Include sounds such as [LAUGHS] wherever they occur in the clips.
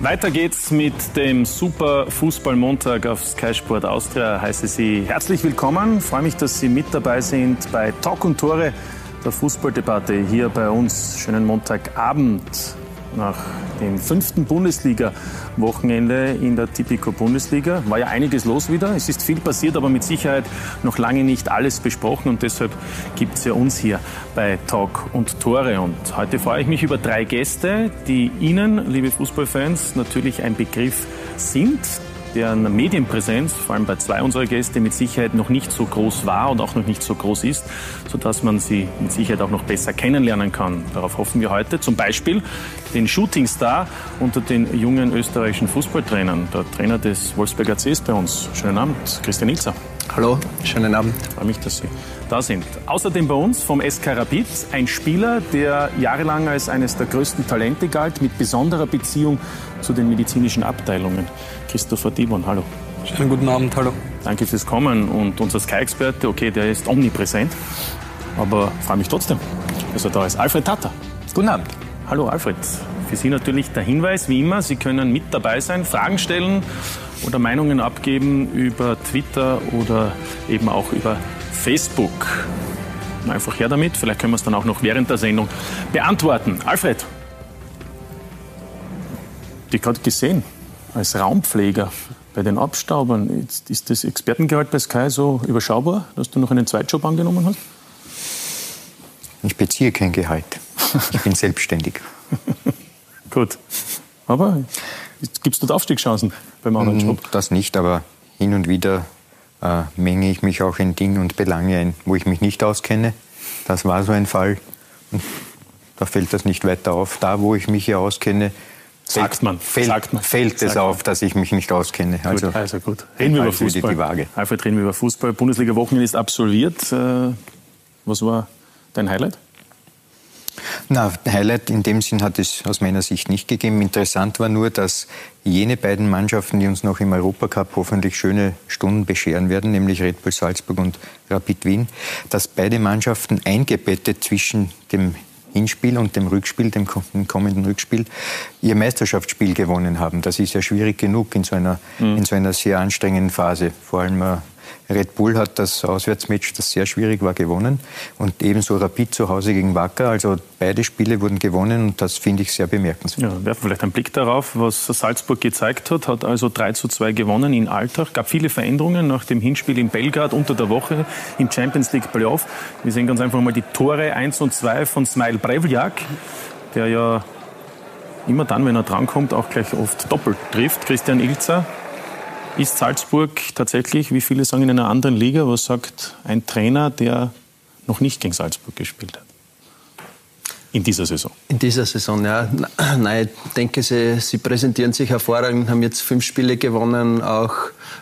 Weiter geht's mit dem Super Fußballmontag auf Sky Sport Austria. Heiße Sie herzlich willkommen. Freue mich, dass Sie mit dabei sind bei Talk und Tore der Fußballdebatte hier bei uns. Schönen Montagabend nach dem fünften Bundesliga-Wochenende in der Tipico Bundesliga. War ja einiges los wieder. Es ist viel passiert, aber mit Sicherheit noch lange nicht alles besprochen. Und deshalb gibt es ja uns hier bei Talk und Tore. Und heute freue ich mich über drei Gäste, die Ihnen, liebe Fußballfans, natürlich ein Begriff sind deren Medienpräsenz, vor allem bei zwei unserer Gäste, mit Sicherheit noch nicht so groß war und auch noch nicht so groß ist, sodass man sie mit Sicherheit auch noch besser kennenlernen kann. Darauf hoffen wir heute. Zum Beispiel den Shootingstar unter den jungen österreichischen Fußballtrainern. Der Trainer des Wolfsberger C ist bei uns. Schönen Abend, Christian Ilzer. Hallo, schönen Abend. Ich freue mich, dass Sie da sind. Außerdem bei uns vom SK Rapid ein Spieler, der jahrelang als eines der größten Talente galt, mit besonderer Beziehung zu den medizinischen Abteilungen. Christopher Dibon, hallo. Schönen guten Abend, hallo. Danke fürs Kommen. Und unser Sky-Experte, okay, der ist omnipräsent, aber freue mich trotzdem, dass er da ist. Alfred Tata. Guten Abend. Hallo Alfred. Für Sie natürlich der Hinweis, wie immer, Sie können mit dabei sein, Fragen stellen oder Meinungen abgeben über Twitter oder eben auch über Facebook. Einfach her damit, vielleicht können wir es dann auch noch während der Sendung beantworten. Alfred, die gerade gesehen, als Raumpfleger bei den Abstaubern, jetzt ist das Expertengehalt bei Sky so überschaubar, dass du noch einen Zweitjob angenommen hast? Ich beziehe kein Gehalt. Ich bin [LAUGHS] selbstständig. Gut. Aber gibt es dort Aufstiegschancen beim anderen Job? Das nicht, aber hin und wieder äh, menge ich mich auch in Dinge und Belange ein, wo ich mich nicht auskenne. Das war so ein Fall. Da fällt das nicht weiter auf. Da, wo ich mich hier auskenne, Sagt fällt, man. Fällt, Sagt man. fällt es auf, dass ich mich nicht auskenne. Also, gut, also gut. Reden wir über Fußball. Die Waage. Alfred, reden wir über Fußball. Bundesliga-Wochenende ist absolviert. Äh, was war dein Highlight? Na, Highlight in dem Sinn hat es aus meiner Sicht nicht gegeben. Interessant war nur, dass jene beiden Mannschaften, die uns noch im Europacup hoffentlich schöne Stunden bescheren werden, nämlich Red Bull Salzburg und Rapid Wien, dass beide Mannschaften eingebettet zwischen dem Hinspiel und dem Rückspiel, dem kommenden Rückspiel, ihr Meisterschaftsspiel gewonnen haben. Das ist ja schwierig genug in so einer, mhm. in so einer sehr anstrengenden Phase. Vor allem äh, Red Bull hat das Auswärtsmatch, das sehr schwierig war, gewonnen. Und ebenso Rapid zu Hause gegen Wacker. Also beide Spiele wurden gewonnen und das finde ich sehr bemerkenswert. Ja, werfen vielleicht einen Blick darauf, was Salzburg gezeigt hat. Hat also 3 zu 2 gewonnen in Alltag. Gab viele Veränderungen nach dem Hinspiel in Belgrad unter der Woche im Champions League Playoff. Wir sehen ganz einfach mal die Tore 1 und 2 von Smile Brevljak, der ja immer dann, wenn er drankommt, auch gleich oft doppelt trifft. Christian Ilzer ist Salzburg tatsächlich, wie viele sagen, in einer anderen Liga? Was sagt ein Trainer, der noch nicht gegen Salzburg gespielt hat? In dieser Saison? In dieser Saison, ja. Nein, ich denke, sie, sie präsentieren sich hervorragend, haben jetzt fünf Spiele gewonnen, auch,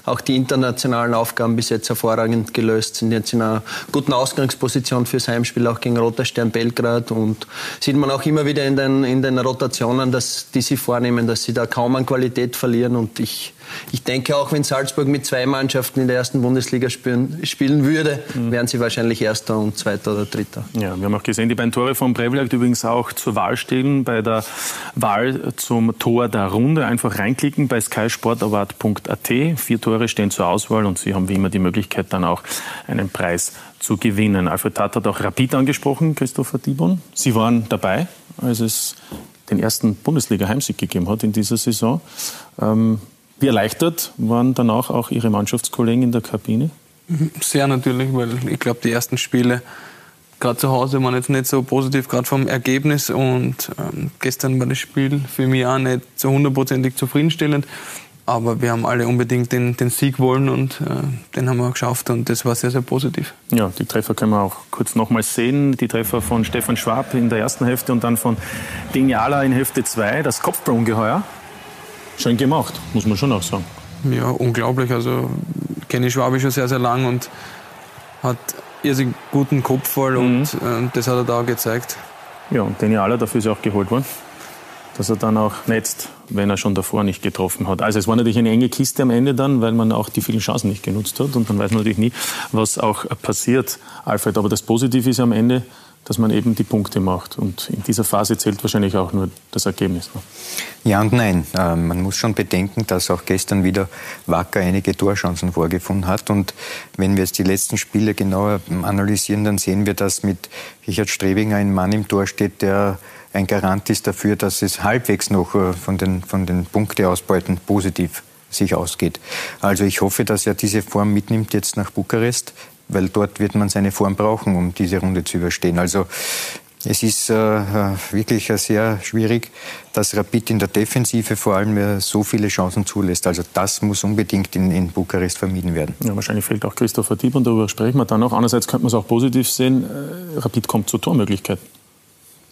auch die internationalen Aufgaben bis jetzt hervorragend gelöst, sind jetzt in einer guten Ausgangsposition fürs Heimspiel, auch gegen Roter Stern Belgrad. Und sieht man auch immer wieder in den, in den Rotationen, dass, die sie vornehmen, dass sie da kaum an Qualität verlieren. Und ich ich denke, auch wenn Salzburg mit zwei Mannschaften in der ersten Bundesliga spielen, spielen würde, mhm. wären sie wahrscheinlich Erster und Zweiter oder Dritter. Ja, wir haben auch gesehen, die beiden Tore von Brevljak übrigens auch zur Wahl stehen bei der Wahl zum Tor der Runde. Einfach reinklicken bei skysportaward.at. Vier Tore stehen zur Auswahl und Sie haben wie immer die Möglichkeit, dann auch einen Preis zu gewinnen. Alfred Tat hat auch Rapid angesprochen, Christopher Dibon. Sie waren dabei, als es den ersten Bundesliga-Heimsieg gegeben hat in dieser Saison. Ähm, wie erleichtert waren danach auch Ihre Mannschaftskollegen in der Kabine? Sehr natürlich, weil ich glaube, die ersten Spiele gerade zu Hause waren jetzt nicht so positiv, gerade vom Ergebnis. Und ähm, gestern war das Spiel für mich auch nicht so hundertprozentig zufriedenstellend. Aber wir haben alle unbedingt den, den Sieg wollen und äh, den haben wir geschafft und das war sehr, sehr positiv. Ja, die Treffer können wir auch kurz nochmals sehen. Die Treffer von Stefan Schwab in der ersten Hälfte und dann von Deniala in Hälfte 2. Das Kopfballungeheuer schön gemacht, muss man schon auch sagen. Ja, unglaublich. Also kenne ich Schwabi schon sehr, sehr lang und hat irrsinnig guten Kopfball mhm. und äh, das hat er da auch gezeigt. Ja, und Aller, dafür ist er auch geholt worden, dass er dann auch netzt, wenn er schon davor nicht getroffen hat. Also es war natürlich eine enge Kiste am Ende dann, weil man auch die vielen Chancen nicht genutzt hat und dann weiß man natürlich nie, was auch passiert, Alfred. Aber das Positive ist am Ende, dass man eben die Punkte macht. Und in dieser Phase zählt wahrscheinlich auch nur das Ergebnis. Ne? Ja und nein. Äh, man muss schon bedenken, dass auch gestern wieder Wacker einige Torchancen vorgefunden hat. Und wenn wir jetzt die letzten Spiele genauer analysieren, dann sehen wir, dass mit Richard Strebinger ein Mann im Tor steht, der ein Garant ist dafür, dass es halbwegs noch äh, von den, von den Punkteausbeuten positiv sich ausgeht. Also ich hoffe, dass er diese Form mitnimmt jetzt nach Bukarest weil dort wird man seine Form brauchen, um diese Runde zu überstehen. Also es ist äh, wirklich sehr schwierig, dass Rapid in der Defensive vor allem äh, so viele Chancen zulässt. Also das muss unbedingt in, in Bukarest vermieden werden. Ja, wahrscheinlich fehlt auch Christopher Dieb und darüber sprechen wir dann noch. Andererseits könnte man es auch positiv sehen, äh, Rapid kommt zur Tormöglichkeit.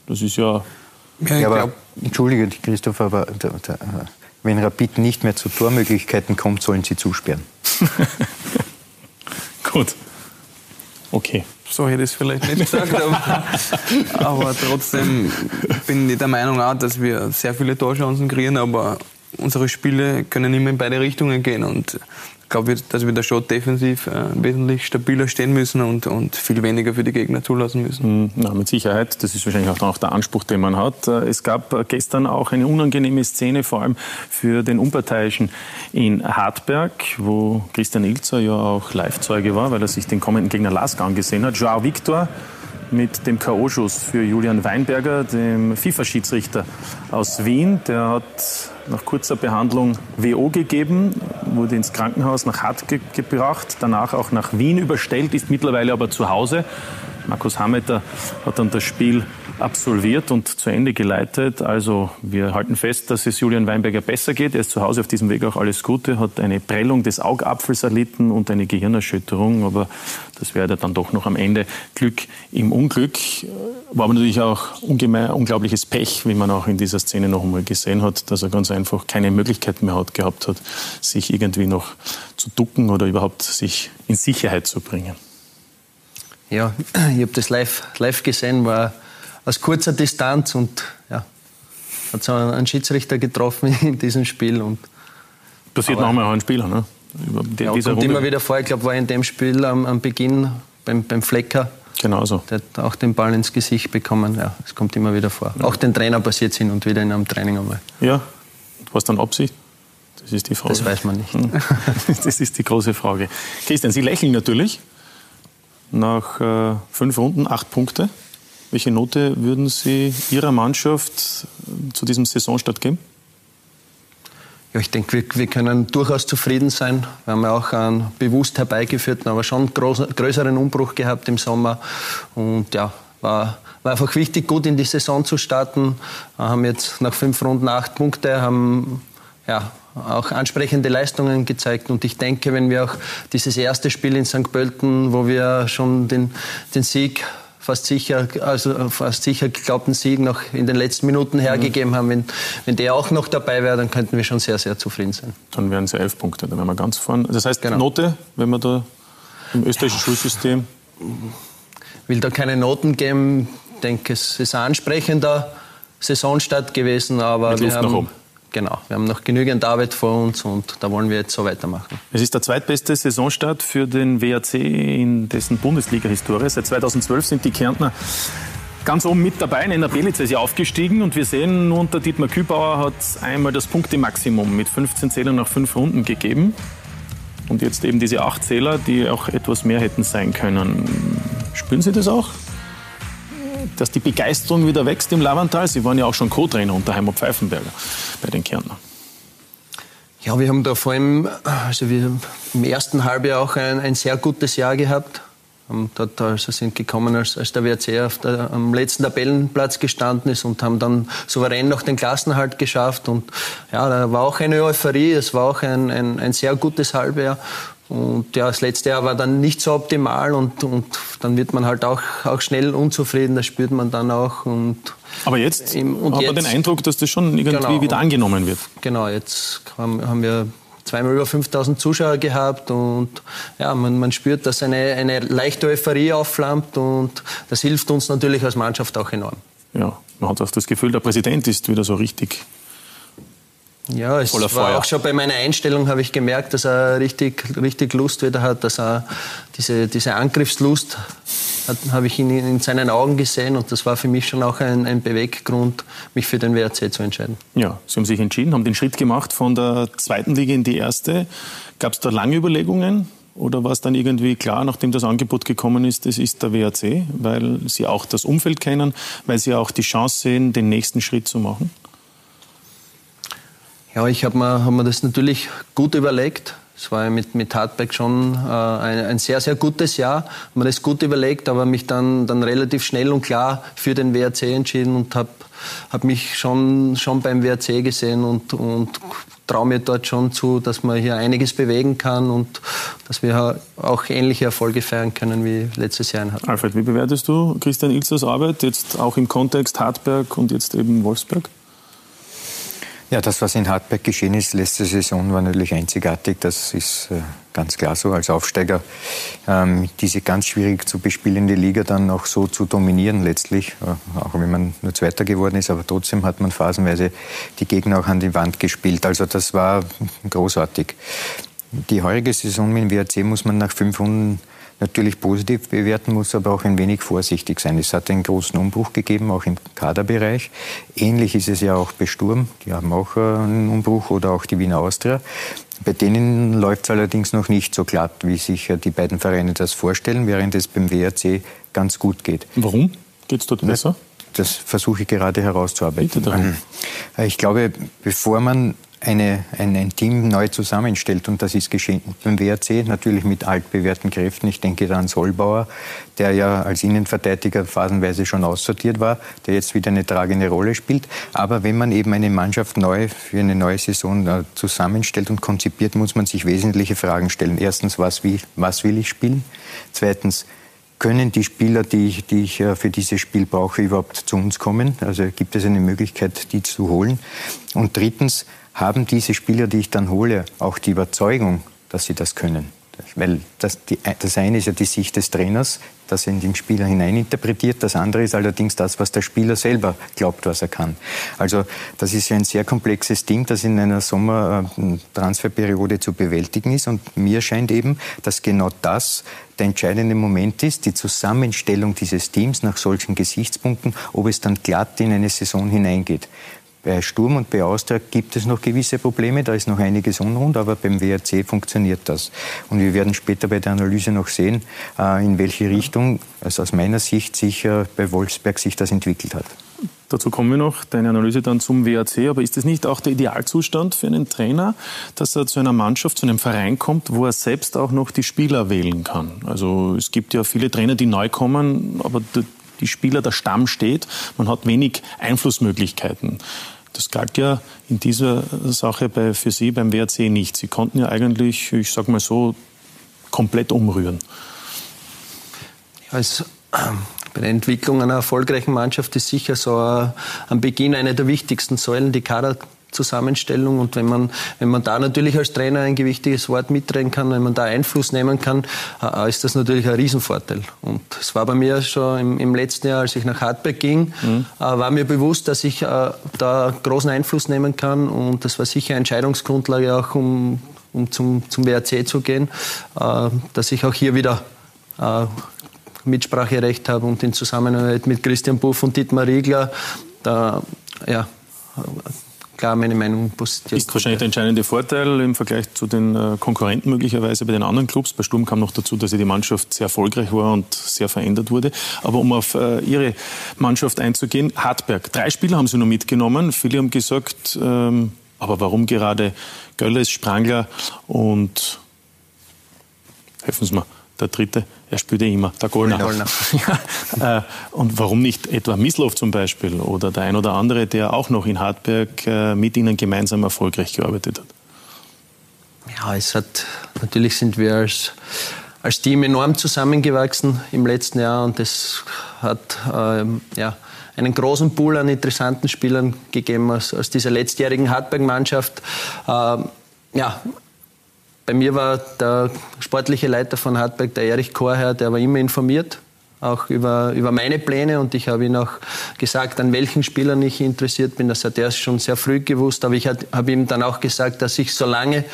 Das ist ja... Ja, ja aber, entschuldige, Christopher, aber da, da, wenn Rapid nicht mehr zu Tormöglichkeiten kommt, sollen sie zusperren. [LAUGHS] Gut. Okay. So hätte ich es vielleicht nicht gesagt, [LAUGHS] aber, aber trotzdem bin ich der Meinung auch, dass wir sehr viele Torchancen kriegen, aber unsere Spiele können immer in beide Richtungen gehen und glaube, dass wir da schon defensiv äh, wesentlich stabiler stehen müssen und, und viel weniger für die Gegner zulassen müssen. Na, hm, mit Sicherheit. Das ist wahrscheinlich auch der Anspruch, den man hat. Äh, es gab äh, gestern auch eine unangenehme Szene, vor allem für den Unparteiischen in Hartberg, wo Christian Ilzer ja auch Live-Zeuge war, weil er sich den kommenden Gegner Lask angesehen hat. Joao Victor mit dem K.O.-Schuss für Julian Weinberger, dem FIFA-Schiedsrichter aus Wien. Der hat nach kurzer Behandlung WO gegeben, wurde ins Krankenhaus nach Hart ge gebracht, danach auch nach Wien überstellt, ist mittlerweile aber zu Hause. Markus Hameter hat dann das Spiel absolviert und zu Ende geleitet. Also wir halten fest, dass es Julian Weinberger besser geht. Er ist zu Hause auf diesem Weg auch alles Gute, hat eine Prellung des Augapfels erlitten und eine Gehirnerschütterung. Aber das wäre dann doch noch am Ende Glück im Unglück. War aber natürlich auch ungemein, unglaubliches Pech, wie man auch in dieser Szene noch einmal gesehen hat, dass er ganz einfach keine Möglichkeit mehr hat, gehabt hat, sich irgendwie noch zu ducken oder überhaupt sich in Sicherheit zu bringen. Ja, ich habe das live, live gesehen, war aus kurzer Distanz und ja, hat so einen Schiedsrichter getroffen [LAUGHS] in diesem Spiel. Und, Passiert auch ein Spieler, ne? Die, ja, kommt Runde. immer wieder vor. Ich glaube, war in dem Spiel am, am Beginn beim, beim Flecker. Genau so. Der hat auch den Ball ins Gesicht bekommen. Ja, es kommt immer wieder vor. Ja. Auch den Trainer passiert es hin und wieder in einem Training einmal. Ja, was dann Absicht? Das ist die Frage. Das weiß man nicht. Hm. [LAUGHS] Das ist die große Frage. Christian, Sie lächeln natürlich. Nach äh, fünf Runden, acht Punkte. Welche Note würden Sie Ihrer Mannschaft äh, zu diesem Saisonstart geben? Ja, ich denke, wir, wir, können durchaus zufrieden sein. Wir haben ja auch einen bewusst herbeigeführten, aber schon groß, größeren Umbruch gehabt im Sommer. Und ja, war, war einfach wichtig, gut in die Saison zu starten. Wir haben jetzt nach fünf Runden acht Punkte, haben ja, auch ansprechende Leistungen gezeigt. Und ich denke, wenn wir auch dieses erste Spiel in St. Pölten, wo wir schon den, den Sieg fast sicher, also fast sicher geglaubten Sieg noch in den letzten Minuten hergegeben mhm. haben. Wenn, wenn der auch noch dabei wäre, dann könnten wir schon sehr, sehr zufrieden sein. Dann wären es elf Punkte, dann wären wir ganz vorne. Das heißt, genau. Note, wenn man da im österreichischen ja. Schulsystem. Ich will da keine Noten geben. Ich denke, es ist ein ansprechender Saisonstart gewesen, aber Mit wir Luft haben Genau, wir haben noch genügend Arbeit vor uns und da wollen wir jetzt so weitermachen. Es ist der zweitbeste Saisonstart für den WAC in dessen Bundesliga-Historie. Seit 2012 sind die Kärntner ganz oben mit dabei. Nenner Belitz ist ja aufgestiegen und wir sehen, nur unter Dietmar Kübauer hat einmal das Punktemaximum mit 15 Zählern nach fünf Runden gegeben. Und jetzt eben diese acht Zähler, die auch etwas mehr hätten sein können. Spüren Sie das auch? Dass die Begeisterung wieder wächst im Lavantal. Sie waren ja auch schon Co-Trainer unter Heimer Pfeifenberger bei den Kärntner. Ja, wir haben da vor allem, also wir im ersten Halbjahr auch ein, ein sehr gutes Jahr gehabt. Dort also sind gekommen, als, als der WRC auf der, am letzten Tabellenplatz gestanden ist und haben dann souverän noch den Klassenhalt geschafft. Und ja, da war auch eine Euphorie, es war auch ein, ein, ein sehr gutes Halbjahr. Und ja, das letzte Jahr war dann nicht so optimal und, und dann wird man halt auch, auch schnell unzufrieden, das spürt man dann auch. Und Aber jetzt im, und hat man den Eindruck, dass das schon irgendwie genau, wieder angenommen wird. Genau, jetzt haben, haben wir zweimal über 5000 Zuschauer gehabt und ja, man, man spürt, dass eine, eine leichte Euphorie aufflammt und das hilft uns natürlich als Mannschaft auch enorm. Ja, man hat auch das Gefühl, der Präsident ist wieder so richtig ja, es war Feuer. auch schon bei meiner Einstellung habe ich gemerkt, dass er richtig, richtig Lust wieder hat, dass er diese, diese Angriffslust habe ich ihn in seinen Augen gesehen und das war für mich schon auch ein, ein Beweggrund, mich für den WRC zu entscheiden. Ja, Sie haben sich entschieden, haben den Schritt gemacht von der zweiten Liga in die erste. Gab es da lange Überlegungen? Oder war es dann irgendwie klar, nachdem das Angebot gekommen ist, es ist der WAC, weil Sie auch das Umfeld kennen, weil Sie auch die Chance sehen, den nächsten Schritt zu machen? Ja, ich habe mir, hab mir das natürlich gut überlegt. Es war mit, mit Hardback schon äh, ein, ein, sehr, sehr gutes Jahr. Habe mir das gut überlegt, aber mich dann, dann relativ schnell und klar für den WRC entschieden und habe hab mich schon, schon beim WRC gesehen und, und traue mir dort schon zu, dass man hier einiges bewegen kann und dass wir auch ähnliche Erfolge feiern können wie letztes Jahr in Hartberg. Alfred, wie bewertest du Christian Ilzers Arbeit jetzt auch im Kontext Hartberg und jetzt eben Wolfsberg? Ja, das, was in Hartberg geschehen ist, letzte Saison war natürlich einzigartig. Das ist äh, ganz klar so. Als Aufsteiger ähm, diese ganz schwierig zu bespielende Liga dann auch so zu dominieren letztlich, äh, auch wenn man nur Zweiter geworden ist, aber trotzdem hat man phasenweise die Gegner auch an die Wand gespielt. Also das war großartig. Die heurige Saison mit dem WRC muss man nach fünf Runden natürlich positiv bewerten, muss aber auch ein wenig vorsichtig sein. Es hat einen großen Umbruch gegeben, auch im Kaderbereich. Ähnlich ist es ja auch bei Sturm. Die haben auch äh, einen Umbruch oder auch die Wiener Austria. Bei denen läuft es allerdings noch nicht so glatt, wie sich die beiden Vereine das vorstellen, während es beim WRC ganz gut geht. Warum geht es dort besser? Das versuche ich gerade herauszuarbeiten. Ich glaube, bevor man eine, ein, ein, Team neu zusammenstellt. Und das ist geschehen beim WRC natürlich mit altbewährten Kräften. Ich denke da an Solbauer, der ja als Innenverteidiger phasenweise schon aussortiert war, der jetzt wieder eine tragende Rolle spielt. Aber wenn man eben eine Mannschaft neu für eine neue Saison äh, zusammenstellt und konzipiert, muss man sich wesentliche Fragen stellen. Erstens, was, wie, was will ich spielen? Zweitens, können die Spieler, die ich, die ich äh, für dieses Spiel brauche, überhaupt zu uns kommen? Also gibt es eine Möglichkeit, die zu holen? Und drittens, haben diese Spieler, die ich dann hole, auch die Überzeugung, dass sie das können. Weil das, die, das eine ist ja die Sicht des Trainers, das in den Spieler hineininterpretiert. Das andere ist allerdings das, was der Spieler selber glaubt, was er kann. Also das ist ja ein sehr komplexes Ding, das in einer Sommertransferperiode zu bewältigen ist. Und mir scheint eben, dass genau das der entscheidende Moment ist, die Zusammenstellung dieses Teams nach solchen Gesichtspunkten, ob es dann glatt in eine Saison hineingeht. Bei Sturm und bei Austria gibt es noch gewisse Probleme, da ist noch einiges unrund, aber beim WRC funktioniert das. Und wir werden später bei der Analyse noch sehen, äh, in welche Richtung, also aus meiner Sicht, sich bei Wolfsberg sich das entwickelt hat. Dazu kommen wir noch, deine Analyse dann zum WRC. Aber ist das nicht auch der Idealzustand für einen Trainer, dass er zu einer Mannschaft, zu einem Verein kommt, wo er selbst auch noch die Spieler wählen kann? Also es gibt ja viele Trainer, die neu kommen, aber die Spieler, der Stamm steht. Man hat wenig Einflussmöglichkeiten. Das galt ja in dieser Sache bei, für Sie beim WRC nicht. Sie konnten ja eigentlich, ich sage mal so, komplett umrühren. Also, bei der Entwicklung einer erfolgreichen Mannschaft ist sicher so am Beginn eine der wichtigsten Säulen die Kader Zusammenstellung. Und wenn man, wenn man da natürlich als Trainer ein gewichtiges Wort mitreden kann, wenn man da Einfluss nehmen kann, äh, ist das natürlich ein Riesenvorteil. Und es war bei mir schon im, im, letzten Jahr, als ich nach Hartberg ging, mhm. äh, war mir bewusst, dass ich äh, da großen Einfluss nehmen kann. Und das war sicher Entscheidungsgrundlage auch, um, um zum, zum WRC zu gehen, dass ich auch hier wieder Mitspracherecht habe und in Zusammenarbeit mit Christian Buff und Dietmar Riegler da ja, klar meine Meinung postiert. Ist wahrscheinlich der entscheidende Vorteil im Vergleich zu den äh, Konkurrenten möglicherweise bei den anderen Clubs. Bei Sturm kam noch dazu, dass die Mannschaft sehr erfolgreich war und sehr verändert wurde. Aber um auf äh, Ihre Mannschaft einzugehen, Hartberg. Drei Spieler haben Sie noch mitgenommen. Viele haben gesagt, ähm, aber warum gerade Gölles, Sprangler und helfen Sie mir, der dritte, er spielt ja immer, der Goldner. [LAUGHS] ja, äh, und warum nicht etwa Mislov zum Beispiel oder der ein oder andere, der auch noch in Hartberg äh, mit Ihnen gemeinsam erfolgreich gearbeitet hat? Ja, es hat, natürlich sind wir als, als Team enorm zusammengewachsen im letzten Jahr und es hat ähm, ja, einen großen Pool an interessanten Spielern gegeben aus, aus dieser letztjährigen Hartberg-Mannschaft. Ähm, ja, bei mir war der sportliche Leiter von Hartberg, der Erich Chorherr, der war immer informiert, auch über, über meine Pläne. Und ich habe ihm auch gesagt, an welchen Spielern ich interessiert bin. Das hat er schon sehr früh gewusst, aber ich habe ihm dann auch gesagt, dass ich, solange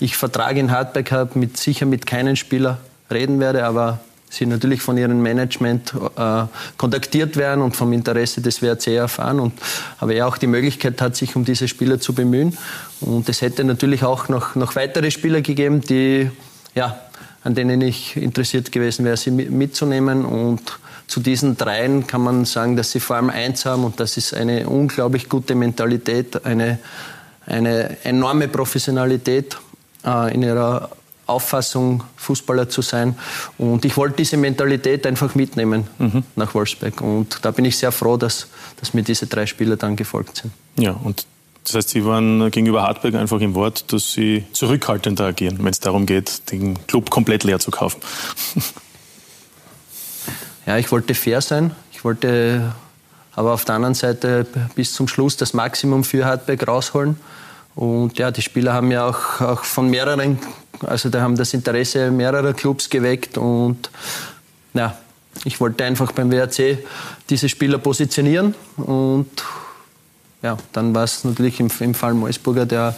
ich Vertrag in Hartberg habe, mit, sicher mit keinem Spieler reden werde, aber sie natürlich von ihrem Management äh, kontaktiert werden und vom Interesse des WRC erfahren und aber er auch die Möglichkeit hat, sich um diese Spieler zu bemühen. Und es hätte natürlich auch noch, noch weitere Spieler gegeben, die, ja, an denen ich interessiert gewesen wäre, sie mitzunehmen. Und zu diesen dreien kann man sagen, dass sie vor allem eins haben und das ist eine unglaublich gute Mentalität, eine, eine enorme Professionalität äh, in ihrer Auffassung, Fußballer zu sein. Und ich wollte diese Mentalität einfach mitnehmen mhm. nach Wolfsberg. Und da bin ich sehr froh, dass, dass mir diese drei Spieler dann gefolgt sind. Ja, und das heißt, Sie waren gegenüber Hartberg einfach im Wort, dass Sie zurückhaltender agieren, wenn es darum geht, den Club komplett leer zu kaufen. [LAUGHS] ja, ich wollte fair sein. Ich wollte aber auf der anderen Seite bis zum Schluss das Maximum für Hartberg rausholen. Und ja, die Spieler haben ja auch, auch von mehreren, also da haben das Interesse mehrerer Clubs geweckt und ja, ich wollte einfach beim WRC diese Spieler positionieren und ja, dann war es natürlich im, im Fall Moisburger, der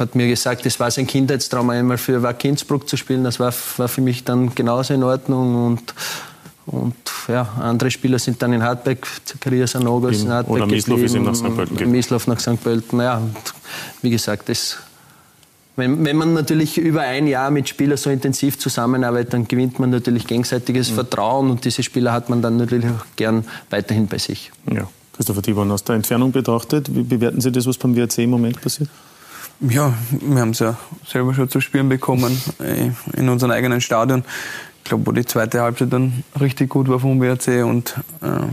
hat mir gesagt, es war sein Kindheitstraum, einmal für Wack Innsbruck zu spielen. Das war, war für mich dann genauso in Ordnung und und ja, andere Spieler sind dann in Hartberg, Zacharias Anogos in Hartberg Oder Mislov ist nach St. Pölten Mislov nach St. Pölten, ja. Wie gesagt, das, wenn, wenn, man natürlich über ein Jahr mit Spielern so intensiv zusammenarbeitet, dann gewinnt man natürlich gegenseitiges mhm. Vertrauen und diese Spieler hat man dann natürlich auch gern weiterhin bei sich. Ja. Christopher Tibon, aus der Entfernung betrachtet, wie bewerten Sie das, was beim WRC im Moment passiert? Ja, wir haben es ja selber schon zu spüren bekommen äh, in unserem eigenen Stadion glaube, wo die zweite Halbzeit dann richtig gut war vom WRC und äh,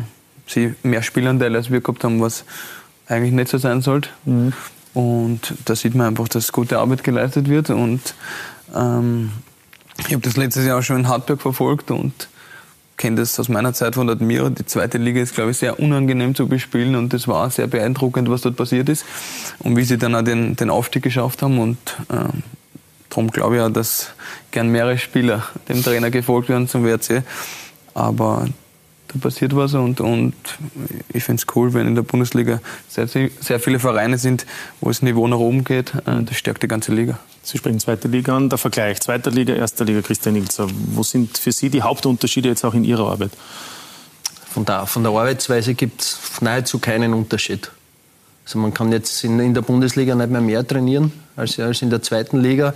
sie mehr Spielanteile als wir gehabt haben, was eigentlich nicht so sein sollte. Mhm. Und da sieht man einfach, dass gute Arbeit geleistet wird. Und ähm, ich habe das letztes Jahr auch schon in Hartberg verfolgt und kenne das aus meiner Zeit von Admira. Die zweite Liga ist, glaube ich, sehr unangenehm zu bespielen und das war sehr beeindruckend, was dort passiert ist und wie sie dann auch den, den Aufstieg geschafft haben. Und äh, Darum glaube ich auch, dass gern mehrere Spieler dem Trainer gefolgt werden zum WRC. Aber da passiert was und, und ich finde es cool, wenn in der Bundesliga sehr, sehr viele Vereine sind, wo das Niveau nach oben geht. Äh, das stärkt die ganze Liga. Sie sprechen zweite Liga an, der Vergleich zweiter Liga, erster Liga, Christian Ilzer. Wo sind für Sie die Hauptunterschiede jetzt auch in Ihrer Arbeit? Von der, von der Arbeitsweise gibt es nahezu keinen Unterschied. Also man kann jetzt in, in der Bundesliga nicht mehr mehr trainieren als, als in der zweiten Liga.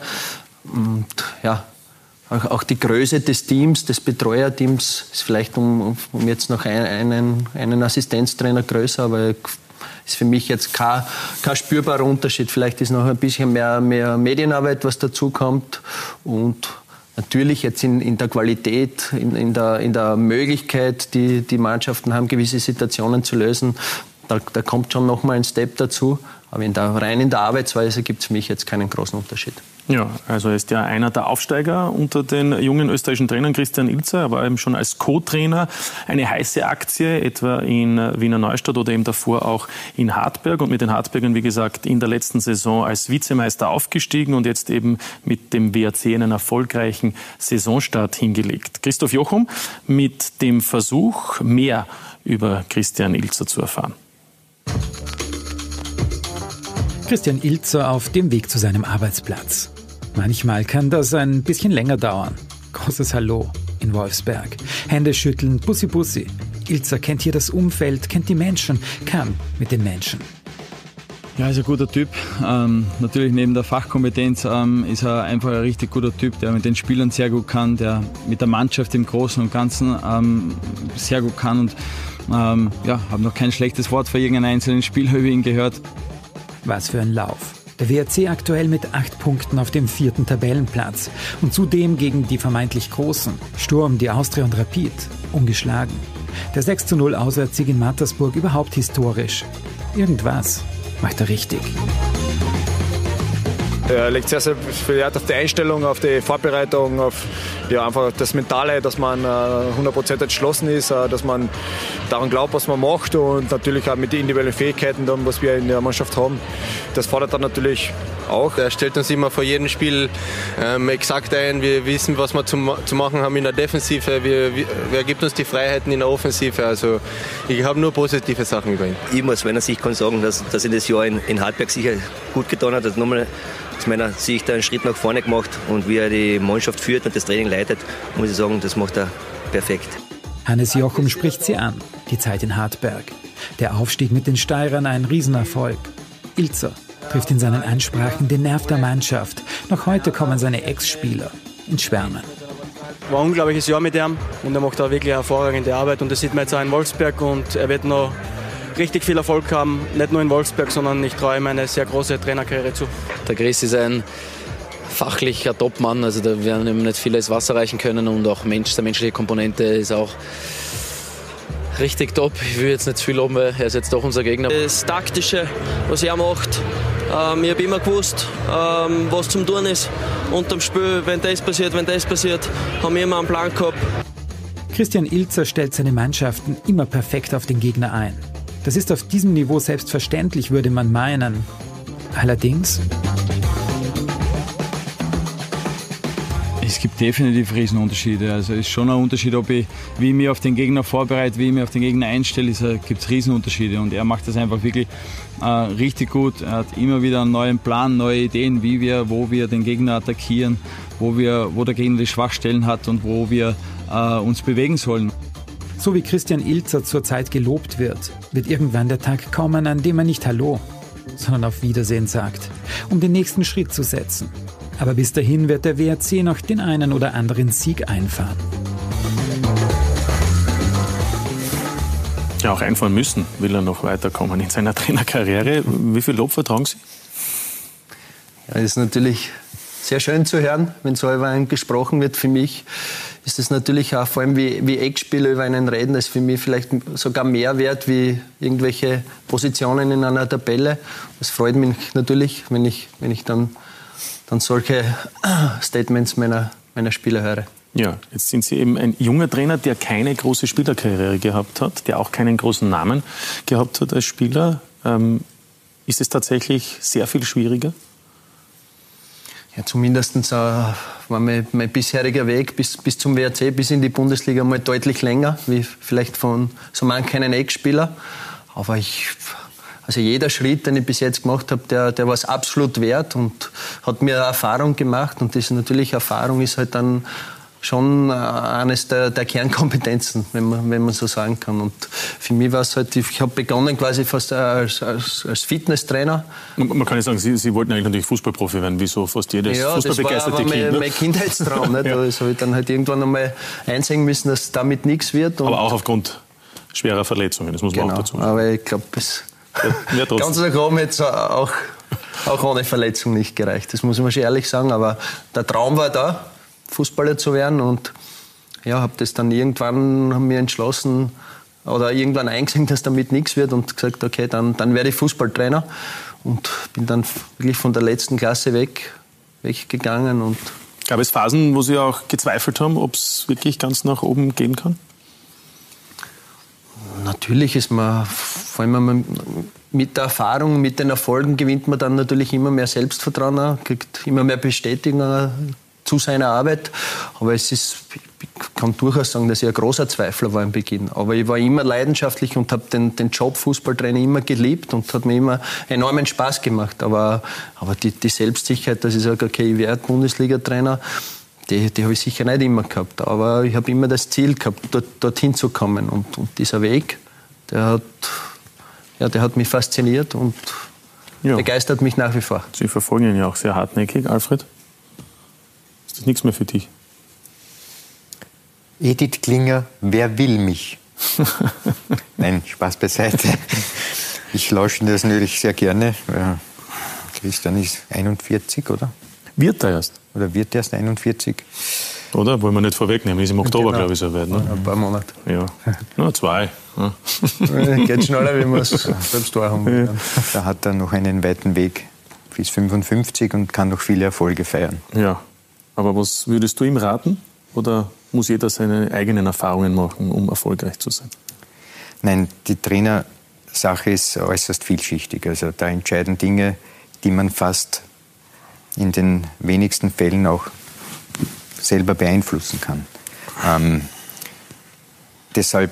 Und ja, auch, die Größe des Teams, des Betreuerteams ist vielleicht um, um jetzt noch ein, einen, einen Assistenztrainer größer, aber ist für mich jetzt kein, kein spürbarer Unterschied. Vielleicht ist noch ein bisschen mehr, mehr Medienarbeit, was dazu kommt und Natürlich jetzt in, in der Qualität, in, in, der, in der Möglichkeit, die die Mannschaften haben, gewisse Situationen zu lösen, da, da kommt schon noch mal ein Step dazu. Aber in der, rein in der Arbeitsweise gibt es für mich jetzt keinen großen Unterschied. Ja, also er ist ja einer der Aufsteiger unter den jungen österreichischen Trainern, Christian Ilzer. Er war eben schon als Co-Trainer eine heiße Aktie, etwa in Wiener Neustadt oder eben davor auch in Hartberg. Und mit den Hartbergern, wie gesagt, in der letzten Saison als Vizemeister aufgestiegen und jetzt eben mit dem WRC einen erfolgreichen Saisonstart hingelegt. Christoph Jochum mit dem Versuch, mehr über Christian Ilzer zu erfahren. Christian Ilzer auf dem Weg zu seinem Arbeitsplatz. Manchmal kann das ein bisschen länger dauern. Großes Hallo in Wolfsberg. Hände schütteln, Bussi Bussi. Ilzer kennt hier das Umfeld, kennt die Menschen, kann mit den Menschen. Ja, ist ein guter Typ. Ähm, natürlich neben der Fachkompetenz ähm, ist er einfach ein richtig guter Typ, der mit den Spielern sehr gut kann, der mit der Mannschaft im Großen und Ganzen ähm, sehr gut kann und ähm, ja, habe noch kein schlechtes Wort für irgendeinen einzelnen Spieler über ihn gehört. Was für ein Lauf. Der WRC aktuell mit acht Punkten auf dem vierten Tabellenplatz und zudem gegen die vermeintlich Großen, Sturm, die Austria und Rapid, ungeschlagen. Der 6 zu 0 Auswärtssieg in Mattersburg überhaupt historisch. Irgendwas macht er richtig. Er legt sehr, sehr viel Wert auf die Einstellung, auf die Vorbereitung, auf ja, einfach das Mentale, dass man äh, 100% entschlossen ist, äh, dass man daran glaubt, was man macht und natürlich auch mit den individuellen Fähigkeiten, dann, was wir in der Mannschaft haben. Das fordert dann natürlich auch. Er stellt uns immer vor jedem Spiel ähm, exakt ein. Wir wissen, was wir zu, zu machen haben in der Defensive. Wir, wir, er gibt uns die Freiheiten in der Offensive. Also ich habe nur positive Sachen über ihn. Ich muss meiner Sicht kann sagen, dass, dass in das Jahr in, in Hartberg sicher gut getan hat. Dass nochmal aus meiner Sicht einen Schritt nach vorne gemacht und wie er die Mannschaft führt und das Training leitet, muss ich sagen, das macht er perfekt. Hannes Jochum spricht sie an, die Zeit in Hartberg. Der Aufstieg mit den Steirern ein Riesenerfolg. Ilzer trifft in seinen Ansprachen den Nerv der Mannschaft. Noch heute kommen seine Ex-Spieler ins Schwärmen. War ein unglaubliches Jahr mit ihm und er macht da wirklich hervorragende Arbeit und das sieht man jetzt auch in Wolfsberg und er wird noch richtig viel Erfolg haben, nicht nur in Wolfsberg, sondern ich traue ihm eine sehr große Trainerkarriere zu. Der Chris ist ein fachlicher Topmann, also da werden ihm nicht viele ins Wasser reichen können und auch Mensch, die menschliche Komponente ist auch richtig top. Ich will jetzt nicht zu viel loben, weil er ist jetzt doch unser Gegner. Das Taktische, was er macht, ähm, ich habe immer gewusst, ähm, was zum Tun ist. Unterm Spiel, wenn das passiert, wenn das passiert, haben wir immer einen Plan gehabt. Christian Ilzer stellt seine Mannschaften immer perfekt auf den Gegner ein. Das ist auf diesem Niveau selbstverständlich, würde man meinen. Allerdings. Es gibt definitiv Riesenunterschiede. Also es ist schon ein Unterschied, ob ich, wie ich mich auf den Gegner vorbereite, wie ich mich auf den Gegner einstelle, gibt es Riesenunterschiede. Und er macht das einfach wirklich äh, richtig gut. Er hat immer wieder einen neuen Plan, neue Ideen, wie wir, wo wir den Gegner attackieren, wo, wir, wo der Gegner die Schwachstellen hat und wo wir äh, uns bewegen sollen. So wie Christian Ilzer zurzeit gelobt wird, wird irgendwann der Tag kommen, an dem er nicht Hallo, sondern auf Wiedersehen sagt, um den nächsten Schritt zu setzen. Aber bis dahin wird der WRC noch den einen oder anderen Sieg einfahren. Ja, auch einfahren müssen, will er noch weiterkommen in seiner [LAUGHS] Trainerkarriere. Wie viel Lob vertragen Sie? Ja, das ist natürlich sehr schön zu hören, wenn so über einen gesprochen wird. Für mich ist es natürlich auch, vor allem wie, wie Eckspieler über einen reden, das ist für mich vielleicht sogar mehr wert wie irgendwelche Positionen in einer Tabelle. Das freut mich natürlich, wenn ich, wenn ich dann, dann solche [CLEARS THROAT] Statements meiner, meiner Spieler höre. Ja, jetzt sind Sie eben ein junger Trainer, der keine große Spielerkarriere gehabt hat, der auch keinen großen Namen gehabt hat als Spieler. Ähm, ist es tatsächlich sehr viel schwieriger? Ja, zumindest äh, war mein, mein, bisheriger Weg bis, bis zum WRC, bis in die Bundesliga mal deutlich länger, wie vielleicht von so manchen Eckspieler. Aber ich, also jeder Schritt, den ich bis jetzt gemacht habe, der, der war es absolut wert und hat mir Erfahrung gemacht. Und diese natürlich Erfahrung ist halt dann schon äh, eines der, der, Kernkompetenzen, wenn man, wenn man so sagen kann. Und für mich war es halt, ich habe begonnen quasi fast als, als, als Fitnesstrainer. Man kann ja sagen, Sie, Sie wollten eigentlich natürlich Fußballprofi werden, wie so fast jedes ja, fußballbegeisterte Kind. [LAUGHS] Ja, das war mein, mein Kindheitstraum. nicht? ja. Das habe ich dann halt irgendwann einmal einsehen müssen, dass damit nichts wird. Aber auch aufgrund schwerer Verletzungen, das muss man genau, auch dazu sagen. aber ich glaube, es ja, [LAUGHS] ganz so grob jetzt auch, auch ohne Verletzung nicht gereicht. Das muss man schon ehrlich sagen, aber der Traum war da Fußballer zu werden und ja, habe das dann irgendwann haben mir entschlossen oder irgendwann eingesehen, [LAUGHS] dass damit nichts wird und gesagt, okay, dann, dann werde ich Fußballtrainer und bin dann wirklich von der letzten Klasse weg, weggegangen und Gab es Phasen, wo Sie auch gezweifelt haben, ob es wirklich ganz nach oben gehen kann? Natürlich ist man, vor allem mit der Erfahrung, mit den Erfolgen gewinnt man dann natürlich immer mehr Selbstvertrauen, kriegt immer mehr Bestätigung zu seiner Arbeit. Aber es ist, ich kann durchaus sagen, dass ich ein großer Zweifler war im Beginn. Aber ich war immer leidenschaftlich und habe den, den Job Fußballtrainer immer geliebt und hat mir immer enormen Spaß gemacht. Aber, aber die, die Selbstsicherheit, dass ich sage, okay, ich werde Bundesliga-Trainer, die, die habe ich sicher nicht immer gehabt. Aber ich habe immer das Ziel gehabt, dort, dorthin zu kommen. Und, und dieser Weg, der hat, ja, der hat mich fasziniert und ja. begeistert mich nach wie vor. Sie verfolgen ihn ja auch sehr hartnäckig, Alfred ist nichts mehr für dich. Edith Klinger, wer will mich? [LAUGHS] Nein, Spaß beiseite. Ich lausche das natürlich sehr gerne. Christian ist 41, oder? Wird er erst? Oder wird erst 41? Oder? Wollen wir nicht vorwegnehmen. Ist im Oktober, genau. glaube ich, so weit. Ne? Ein paar Monate. Ja. Nur zwei. Ja. Geht schneller, wie wir es selbst haben. Ja. Da hat er noch einen weiten Weg bis 55 und kann noch viele Erfolge feiern. Ja. Aber was würdest du ihm raten? Oder muss jeder seine eigenen Erfahrungen machen, um erfolgreich zu sein? Nein, die Trainersache ist äußerst vielschichtig. Also da entscheiden Dinge, die man fast in den wenigsten Fällen auch selber beeinflussen kann. Ähm, deshalb